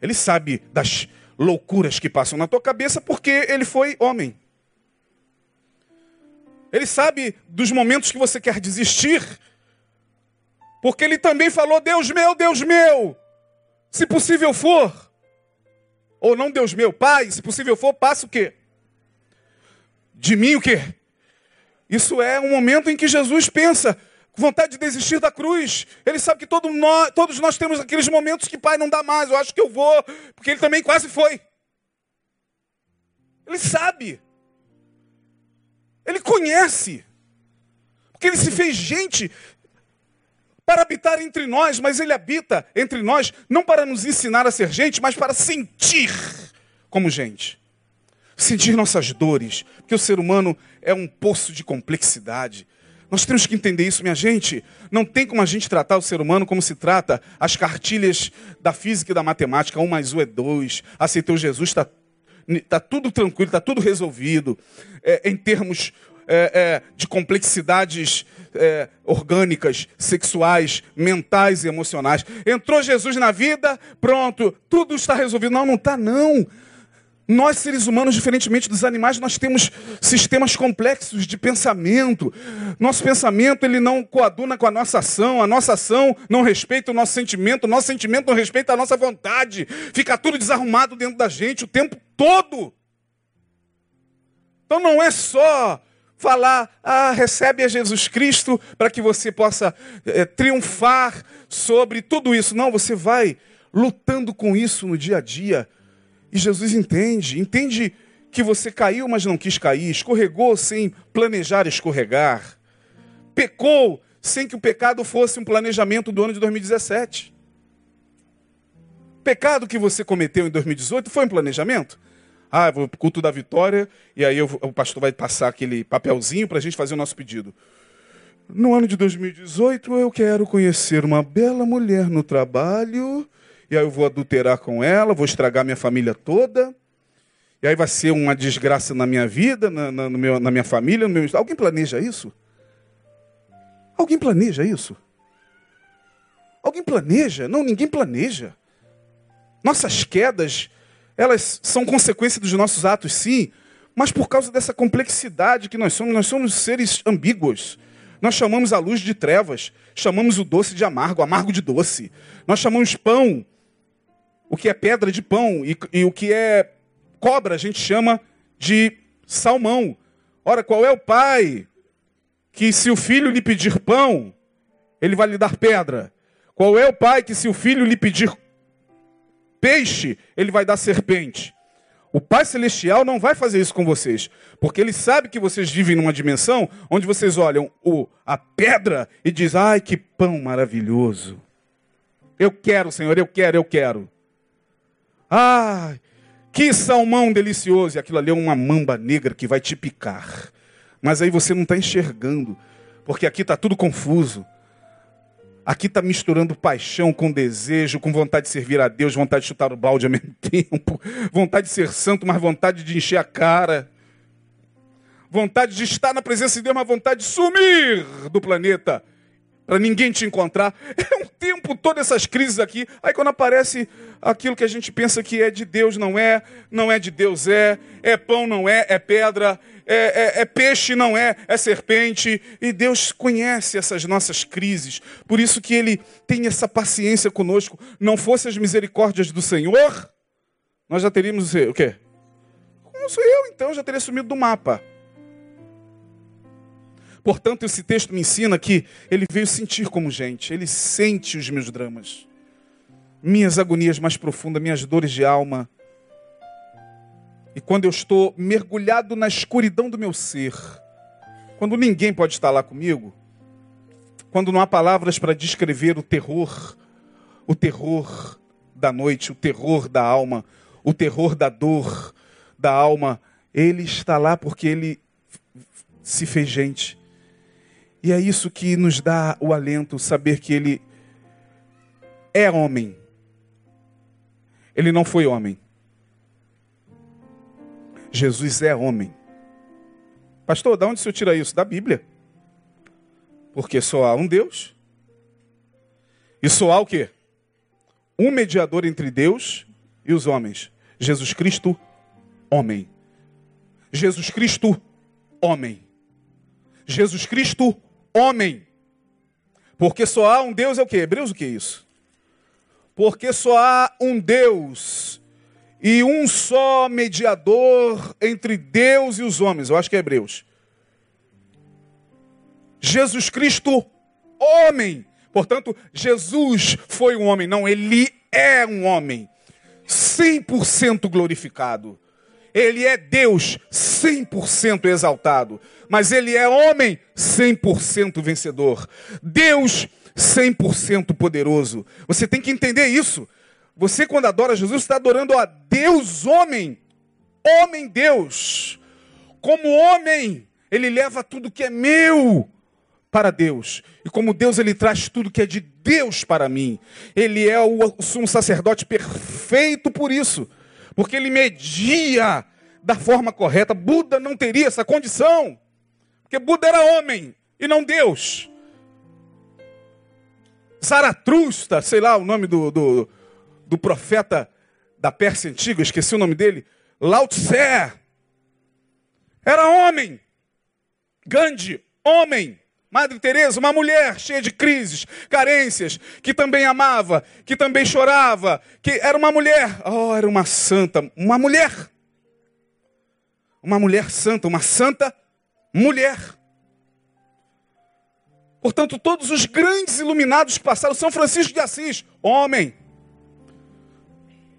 Ele sabe das loucuras que passam na tua cabeça porque ele foi homem. Ele sabe dos momentos que você quer desistir. Porque ele também falou: Deus meu, Deus meu, se possível for. Ou não, Deus meu, Pai, se possível for, passa o quê? De mim o quê? Isso é um momento em que Jesus pensa, vontade de desistir da cruz. Ele sabe que todo nós, todos nós temos aqueles momentos que, Pai, não dá mais, eu acho que eu vou, porque ele também quase foi. Ele sabe. Ele conhece. Porque ele se fez gente para habitar entre nós, mas ele habita entre nós não para nos ensinar a ser gente, mas para sentir como gente. Sentir nossas dores, porque o ser humano é um poço de complexidade. Nós temos que entender isso, minha gente. Não tem como a gente tratar o ser humano como se trata as cartilhas da física e da matemática. Um mais um é dois. Aceitou Jesus, está está tudo tranquilo, está tudo resolvido. É, em termos é, é, de complexidades é, orgânicas, sexuais, mentais e emocionais. Entrou Jesus na vida, pronto, tudo está resolvido. Não, não está, não. Nós, seres humanos, diferentemente dos animais, nós temos sistemas complexos de pensamento. Nosso pensamento ele não coaduna com a nossa ação, a nossa ação não respeita o nosso sentimento, o nosso sentimento não respeita a nossa vontade. Fica tudo desarrumado dentro da gente o tempo todo. Então não é só falar, ah, recebe a Jesus Cristo para que você possa é, triunfar sobre tudo isso. Não, você vai lutando com isso no dia a dia e Jesus entende, entende que você caiu, mas não quis cair, escorregou sem planejar escorregar, pecou sem que o pecado fosse um planejamento do ano de 2017. O pecado que você cometeu em 2018 foi um planejamento? Ah, vou para o culto da vitória e aí eu, o pastor vai passar aquele papelzinho para a gente fazer o nosso pedido. No ano de 2018 eu quero conhecer uma bela mulher no trabalho e aí eu vou adulterar com ela, vou estragar minha família toda, e aí vai ser uma desgraça na minha vida, na, na, meu, na minha família, no meu... Alguém planeja isso? Alguém planeja isso? Alguém planeja? Não, ninguém planeja. Nossas quedas, elas são consequência dos nossos atos, sim, mas por causa dessa complexidade que nós somos, nós somos seres ambíguos. Nós chamamos a luz de trevas, chamamos o doce de amargo, amargo de doce. Nós chamamos pão o que é pedra de pão e, e o que é cobra a gente chama de salmão. Ora, qual é o pai que se o filho lhe pedir pão, ele vai lhe dar pedra? Qual é o pai que se o filho lhe pedir peixe, ele vai dar serpente? O Pai Celestial não vai fazer isso com vocês, porque Ele sabe que vocês vivem numa dimensão onde vocês olham o, a pedra e dizem: ai, que pão maravilhoso. Eu quero, Senhor, eu quero, eu quero. Ah, que salmão delicioso! E aquilo ali é uma mamba negra que vai te picar. Mas aí você não está enxergando, porque aqui está tudo confuso. Aqui está misturando paixão com desejo, com vontade de servir a Deus, vontade de chutar o balde ao mesmo tempo, vontade de ser santo, mas vontade de encher a cara, vontade de estar na presença de Deus, mas vontade de sumir do planeta para ninguém te encontrar. É um tempo todo essas crises aqui. Aí quando aparece aquilo que a gente pensa que é de Deus, não é, não é de Deus, é, é pão, não é, é pedra, é, é, é, peixe, não é, é serpente. E Deus conhece essas nossas crises. Por isso que Ele tem essa paciência conosco. Não fosse as misericórdias do Senhor, nós já teríamos o quê? Como sou eu, então, já teria sumido do mapa. Portanto, esse texto me ensina que ele veio sentir como gente, ele sente os meus dramas, minhas agonias mais profundas, minhas dores de alma. E quando eu estou mergulhado na escuridão do meu ser, quando ninguém pode estar lá comigo, quando não há palavras para descrever o terror, o terror da noite, o terror da alma, o terror da dor da alma, ele está lá porque ele se fez gente. E é isso que nos dá o alento, saber que ele é homem. Ele não foi homem. Jesus é homem. Pastor, de onde o senhor tira isso? Da Bíblia. Porque só há um Deus. E só há o quê? Um mediador entre Deus e os homens. Jesus Cristo, homem. Jesus Cristo, homem. Jesus Cristo, homem. Porque só há um Deus é o que? Hebreus o que é isso? Porque só há um Deus e um só mediador entre Deus e os homens. Eu acho que é Hebreus. Jesus Cristo, homem. Portanto, Jesus foi um homem. Não, ele é um homem. 100% glorificado. Ele é Deus 100% exaltado, mas ele é homem 100% vencedor. Deus 100% poderoso. Você tem que entender isso. Você, quando adora Jesus, está adorando a Deus homem, homem Deus. Como homem, ele leva tudo que é meu para Deus. E como Deus, ele traz tudo que é de Deus para mim. Ele é o sumo sacerdote perfeito por isso porque ele media da forma correta. Buda não teria essa condição, porque Buda era homem e não Deus. Zaratrusta, sei lá o nome do, do, do profeta da Pérsia antiga, esqueci o nome dele, Lao Tse, era homem. Gandhi, homem. Madre Teresa, uma mulher cheia de crises, carências, que também amava, que também chorava, que era uma mulher, oh, era uma santa, uma mulher. Uma mulher santa, uma santa mulher. Portanto, todos os grandes iluminados passaram, São Francisco de Assis, homem.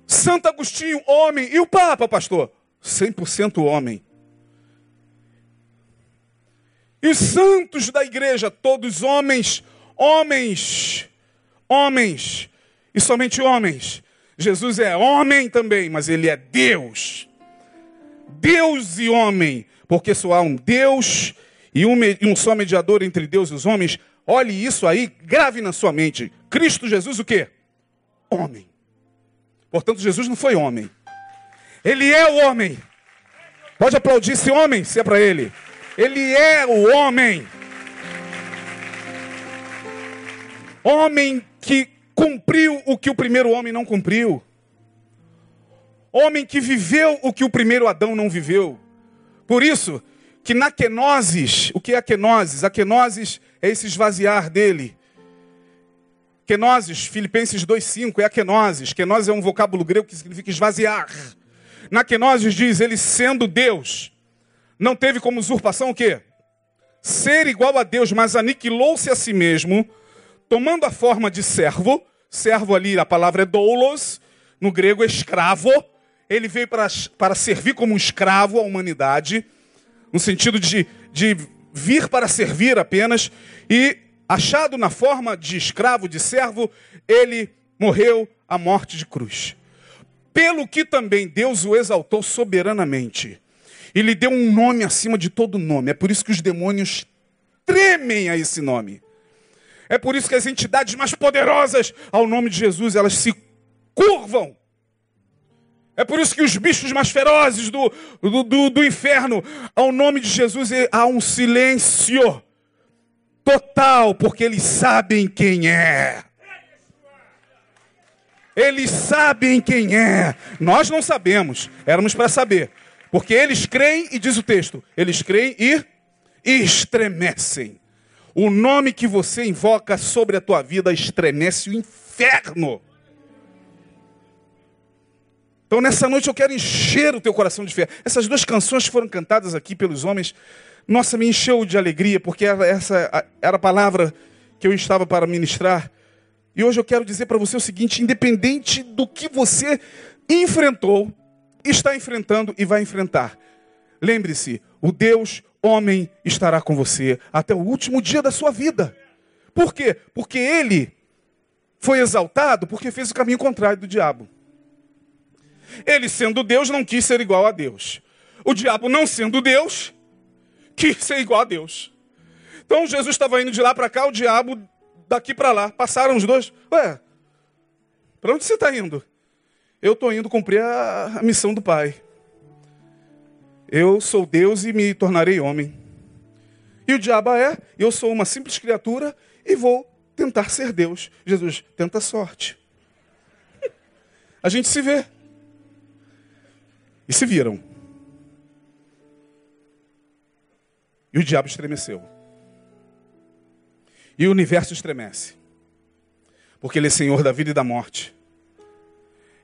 Santo Agostinho, homem. E o Papa, pastor? 100% homem. E os santos da igreja, todos homens, homens, homens, e somente homens. Jesus é homem também, mas ele é Deus. Deus e homem, porque só há um Deus e um, e um só mediador entre Deus e os homens. Olhe isso aí, grave na sua mente. Cristo Jesus o quê? Homem. Portanto, Jesus não foi homem. Ele é o homem. Pode aplaudir esse homem, se é para ele. Ele é o homem. Homem que cumpriu o que o primeiro homem não cumpriu. Homem que viveu o que o primeiro Adão não viveu. Por isso, que na kenosis, o que é a kenosis? A kenosis é esse esvaziar dele. Kenosis, Filipenses 2,5, é a kenosis. Kenosis é um vocábulo grego que significa esvaziar. Na kenosis diz, ele sendo Deus, não teve como usurpação o quê? Ser igual a Deus, mas aniquilou-se a si mesmo, tomando a forma de servo. Servo ali, a palavra é doulos, no grego escravo. Ele veio para, para servir como um escravo à humanidade, no sentido de, de vir para servir apenas. E, achado na forma de escravo, de servo, ele morreu a morte de cruz. Pelo que também Deus o exaltou soberanamente. E lhe deu um nome acima de todo nome. É por isso que os demônios tremem a esse nome. É por isso que as entidades mais poderosas ao nome de Jesus, elas se curvam. É por isso que os bichos mais ferozes do, do, do, do inferno, ao nome de Jesus, há um silêncio total, porque eles sabem quem é. Eles sabem quem é. Nós não sabemos. Éramos para saber. Porque eles creem, e diz o texto, eles creem e estremecem. O nome que você invoca sobre a tua vida estremece o inferno. Então nessa noite eu quero encher o teu coração de fé. Essas duas canções foram cantadas aqui pelos homens, nossa, me encheu de alegria, porque essa era a palavra que eu estava para ministrar. E hoje eu quero dizer para você o seguinte: independente do que você enfrentou, está enfrentando e vai enfrentar, lembre-se, o Deus homem estará com você até o último dia da sua vida. Por quê? Porque ele foi exaltado porque fez o caminho contrário do diabo. Ele, sendo Deus, não quis ser igual a Deus. O diabo, não sendo Deus, quis ser igual a Deus. Então Jesus estava indo de lá para cá, o diabo daqui para lá. Passaram os dois. Ué, para onde você está indo? Eu estou indo cumprir a, a missão do Pai. Eu sou Deus e me tornarei homem. E o diabo é, eu sou uma simples criatura e vou tentar ser Deus. Jesus, tenta a sorte. A gente se vê. E se viram. E o diabo estremeceu. E o universo estremece. Porque ele é senhor da vida e da morte.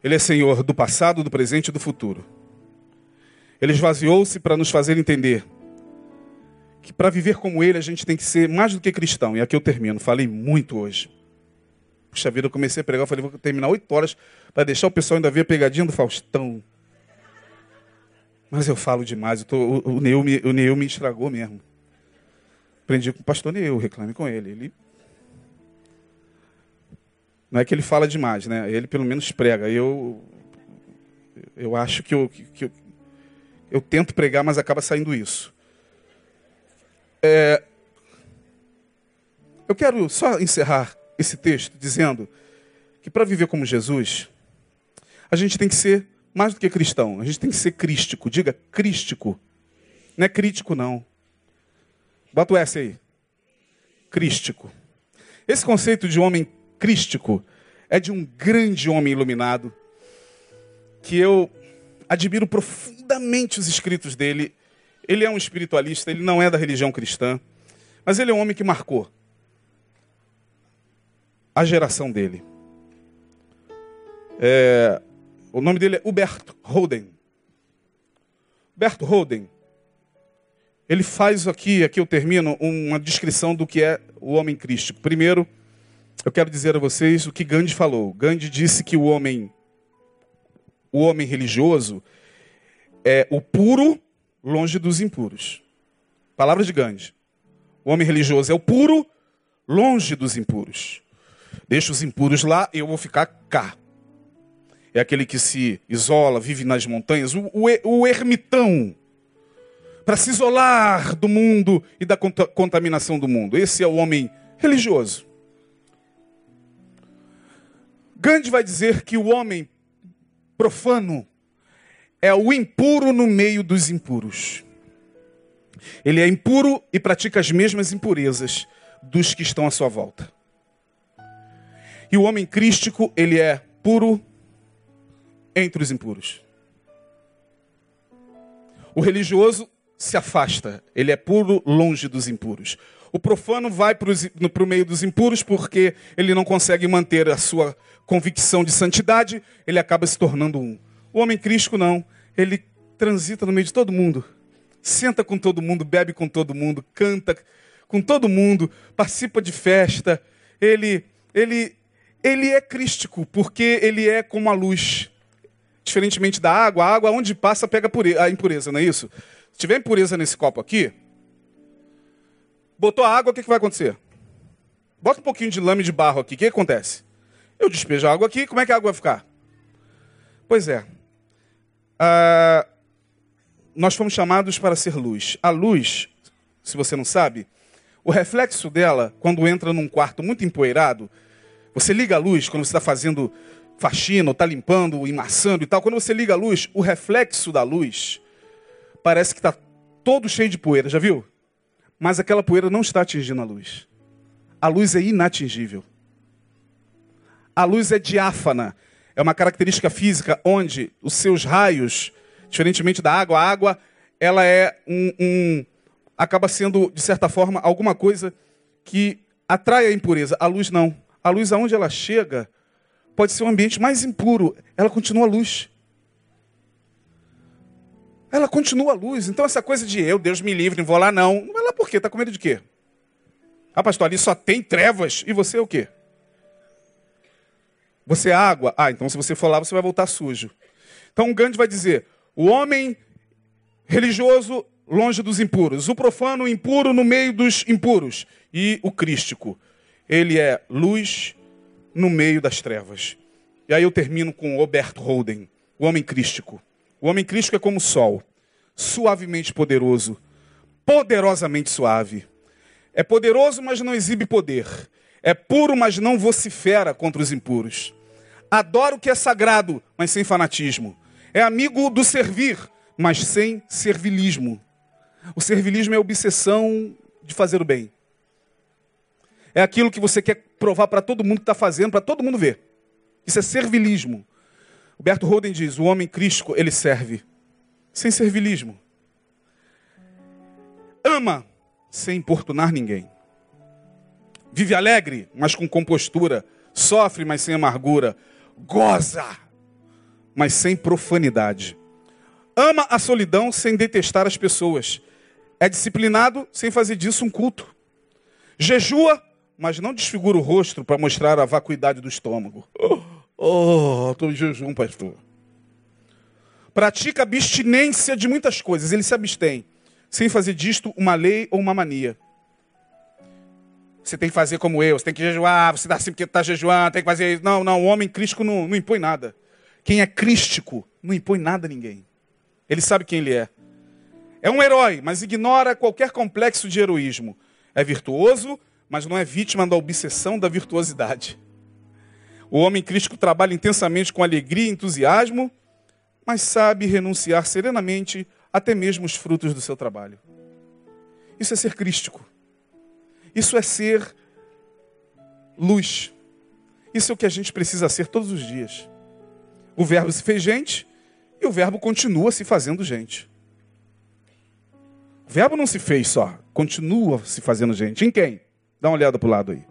Ele é senhor do passado, do presente e do futuro. Ele esvaziou-se para nos fazer entender que para viver como ele a gente tem que ser mais do que cristão. E aqui eu termino. Falei muito hoje. Puxa vida, eu comecei a pregar, eu falei, vou terminar oito horas para deixar o pessoal ainda ver a pegadinha do Faustão. Mas eu falo demais, eu tô, o, o, Neu me, o Neu me estragou mesmo. Aprendi com o pastor Neu, reclame com ele. Ele não é que ele fala demais, né? Ele pelo menos prega. Eu eu acho que eu, que, eu, eu tento pregar, mas acaba saindo isso. É, eu quero só encerrar esse texto dizendo que para viver como Jesus, a gente tem que ser mais do que cristão, a gente tem que ser crístico. Diga crístico. Não é crítico, não. Bota o S aí. Crístico. Esse conceito de homem crístico é de um grande homem iluminado que eu admiro profundamente os escritos dele. Ele é um espiritualista, ele não é da religião cristã, mas ele é um homem que marcou a geração dele. É, o nome dele é Hubert Holden. Hubert Holden. Ele faz aqui, aqui eu termino, uma descrição do que é o homem crístico. Primeiro, eu quero dizer a vocês o que Gandhi falou. Gandhi disse que o homem, o homem religioso é o puro longe dos impuros. Palavra de Gandhi. O homem religioso é o puro longe dos impuros. Deixa os impuros lá, eu vou ficar cá é aquele que se isola, vive nas montanhas, o, o, o ermitão, para se isolar do mundo e da contaminação do mundo. Esse é o homem religioso. Gandhi vai dizer que o homem profano é o impuro no meio dos impuros. Ele é impuro e pratica as mesmas impurezas dos que estão à sua volta. E o homem crístico, ele é puro entre os impuros. O religioso se afasta, ele é puro longe dos impuros. O profano vai para o meio dos impuros porque ele não consegue manter a sua convicção de santidade, ele acaba se tornando um. O homem crístico não, ele transita no meio de todo mundo, senta com todo mundo, bebe com todo mundo, canta com todo mundo, participa de festa. Ele, ele, ele é crístico porque ele é como a luz. Diferentemente da água, a água onde passa pega a impureza, não é isso? Se tiver impureza nesse copo aqui, botou a água, o que, que vai acontecer? Bota um pouquinho de lame de barro aqui, o que, que acontece? Eu despejo a água aqui, como é que a água vai ficar? Pois é. Ah, nós fomos chamados para ser luz. A luz, se você não sabe, o reflexo dela, quando entra num quarto muito empoeirado, você liga a luz quando você está fazendo faxina, ou está limpando, emassando e tal. Quando você liga a luz, o reflexo da luz parece que está todo cheio de poeira, já viu? Mas aquela poeira não está atingindo a luz. A luz é inatingível. A luz é diáfana. É uma característica física onde os seus raios, diferentemente da água, a água ela é um, um acaba sendo de certa forma alguma coisa que atrai a impureza. A luz não. A luz aonde ela chega pode ser um ambiente mais impuro. Ela continua a luz. Ela continua a luz. Então essa coisa de eu, Deus me livre, não vou lá não. Quê? Está com medo de quê? Ah, pastor, ali só tem trevas. E você é o quê? Você é água? Ah, então se você for lá, você vai voltar sujo. Então Gandhi vai dizer: o homem religioso longe dos impuros, o profano impuro no meio dos impuros, e o crístico. Ele é luz no meio das trevas. E aí eu termino com Robert Holden, o homem crístico. O homem crístico é como o sol, suavemente poderoso, poderosamente suave. É poderoso, mas não exibe poder. É puro, mas não vocifera contra os impuros. Adora o que é sagrado, mas sem fanatismo. É amigo do servir, mas sem servilismo. O servilismo é a obsessão de fazer o bem. É aquilo que você quer provar para todo mundo que está fazendo, para todo mundo ver. Isso é servilismo. Roberto Holden diz: o homem crístico, ele serve, sem servilismo. Ama, sem importunar ninguém. Vive alegre, mas com compostura. Sofre, mas sem amargura. Goza, mas sem profanidade. Ama a solidão sem detestar as pessoas. É disciplinado sem fazer disso um culto. Jejua, mas não desfigura o rosto para mostrar a vacuidade do estômago. Oh, estou em jejum, pastor. Pratica abstinência de muitas coisas. Ele se abstém, sem fazer disto uma lei ou uma mania. Você tem que fazer como eu, você tem que jejuar, você dá assim porque está jejuando, tem que fazer isso. Não, não, o homem crístico não, não impõe nada. Quem é crístico não impõe nada a ninguém. Ele sabe quem ele é. É um herói, mas ignora qualquer complexo de heroísmo. É virtuoso, mas não é vítima da obsessão da virtuosidade. O homem crístico trabalha intensamente com alegria e entusiasmo, mas sabe renunciar serenamente até mesmo os frutos do seu trabalho. Isso é ser crístico. Isso é ser luz. Isso é o que a gente precisa ser todos os dias. O Verbo se fez gente e o Verbo continua se fazendo gente. O Verbo não se fez só, continua se fazendo gente. Em quem? Dá uma olhada para o lado aí.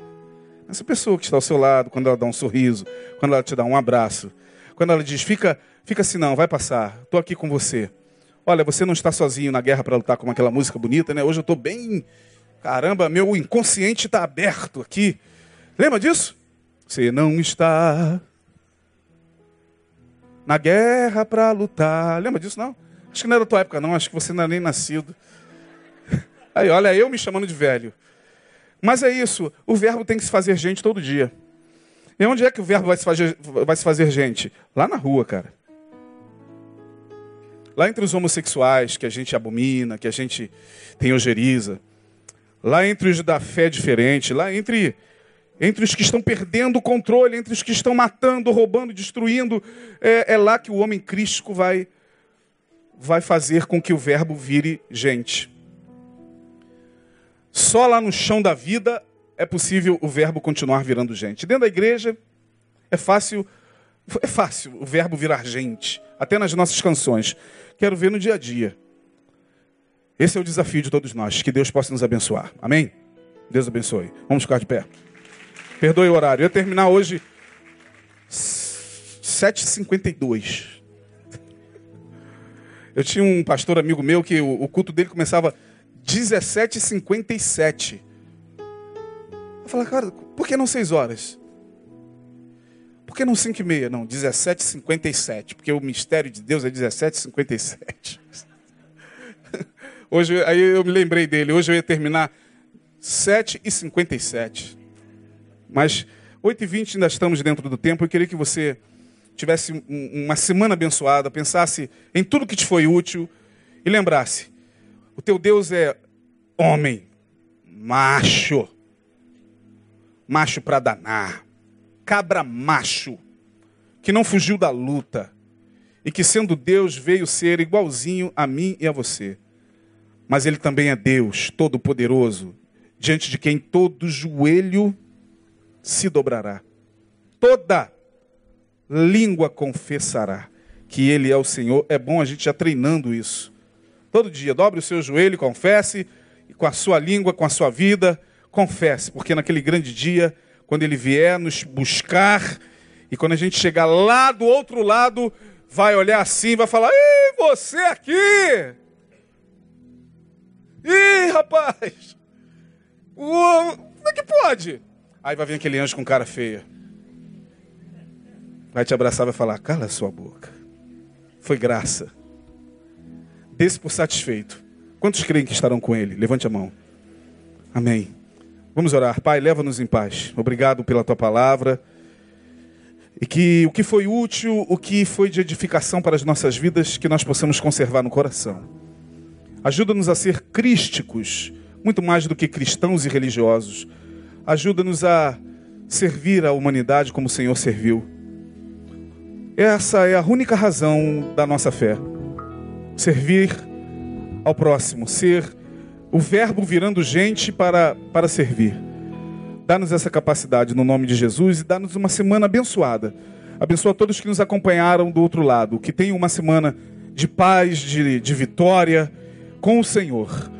Essa pessoa que está ao seu lado, quando ela dá um sorriso, quando ela te dá um abraço, quando ela diz: fica, fica assim, não, vai passar, estou aqui com você. Olha, você não está sozinho na guerra para lutar com aquela música bonita, né? Hoje eu estou bem Caramba, meu inconsciente está aberto aqui. Lembra disso? Você não está na guerra para lutar. Lembra disso, não? Acho que não era da tua época, não. Acho que você não era nem nascido. Aí, olha, eu me chamando de velho. Mas é isso. O verbo tem que se fazer gente todo dia. E onde é que o verbo vai se fazer, vai se fazer gente? Lá na rua, cara. Lá entre os homossexuais, que a gente abomina, que a gente tem ojeriza lá entre os da fé diferente, lá entre, entre os que estão perdendo o controle, entre os que estão matando, roubando, destruindo, é, é lá que o homem crístico vai, vai fazer com que o verbo vire gente. Só lá no chão da vida é possível o verbo continuar virando gente. Dentro da igreja é fácil, é fácil o verbo virar gente, até nas nossas canções. Quero ver no dia a dia. Esse é o desafio de todos nós. Que Deus possa nos abençoar. Amém? Deus abençoe. Vamos ficar de pé. Perdoe o horário. Eu ia terminar hoje 7h52. Eu tinha um pastor amigo meu que o, culto dele começava 17h57. Eu falei, cara, por que não 6 horas? Por que não 5 e meia? Não, 17h57. Porque o mistério de Deus é 17h57. Hoje, aí eu me lembrei dele. Hoje eu ia terminar 7h57. Mas 8h20 ainda estamos dentro do tempo. Eu queria que você tivesse um, uma semana abençoada, pensasse em tudo que te foi útil e lembrasse: o teu Deus é homem, macho, macho para danar, cabra macho, que não fugiu da luta e que, sendo Deus, veio ser igualzinho a mim e a você. Mas Ele também é Deus, todo-poderoso, diante de quem todo joelho se dobrará. Toda língua confessará que Ele é o Senhor. É bom a gente já treinando isso. Todo dia, dobre o seu joelho, confesse, e com a sua língua, com a sua vida, confesse, porque naquele grande dia, quando Ele vier nos buscar, e quando a gente chegar lá do outro lado, vai olhar assim, vai falar: Ih, você aqui! Ih, rapaz! Como é que pode? Aí vai vir aquele anjo com cara feia. Vai te abraçar vai falar: cala sua boca. Foi graça. Desse por satisfeito. Quantos creem que estarão com ele? Levante a mão. Amém. Vamos orar. Pai, leva-nos em paz. Obrigado pela tua palavra. E que o que foi útil, o que foi de edificação para as nossas vidas, que nós possamos conservar no coração. Ajuda-nos a ser crísticos, muito mais do que cristãos e religiosos. Ajuda-nos a servir a humanidade como o Senhor serviu. Essa é a única razão da nossa fé. Servir ao próximo, ser o verbo virando gente para, para servir. Dá-nos essa capacidade no nome de Jesus e dá-nos uma semana abençoada. Abençoa todos que nos acompanharam do outro lado. Que tenham uma semana de paz, de, de vitória com o Senhor.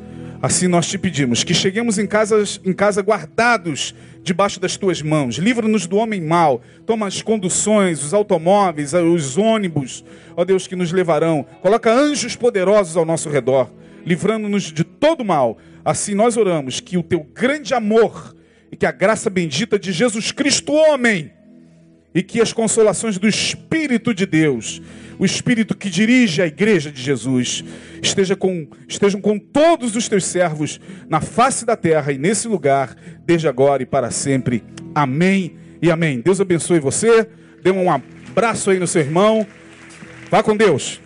Assim nós te pedimos que cheguemos em casa, em casa guardados debaixo das tuas mãos. Livra-nos do homem mau. Toma as conduções, os automóveis, os ônibus, ó Deus, que nos levarão. Coloca anjos poderosos ao nosso redor, livrando-nos de todo mal. Assim nós oramos que o teu grande amor e que a graça bendita de Jesus Cristo, homem, e que as consolações do Espírito de Deus, o Espírito que dirige a igreja de Jesus, esteja com, estejam com todos os teus servos na face da terra e nesse lugar, desde agora e para sempre. Amém e amém. Deus abençoe você. Dê um abraço aí no seu irmão. Vá com Deus.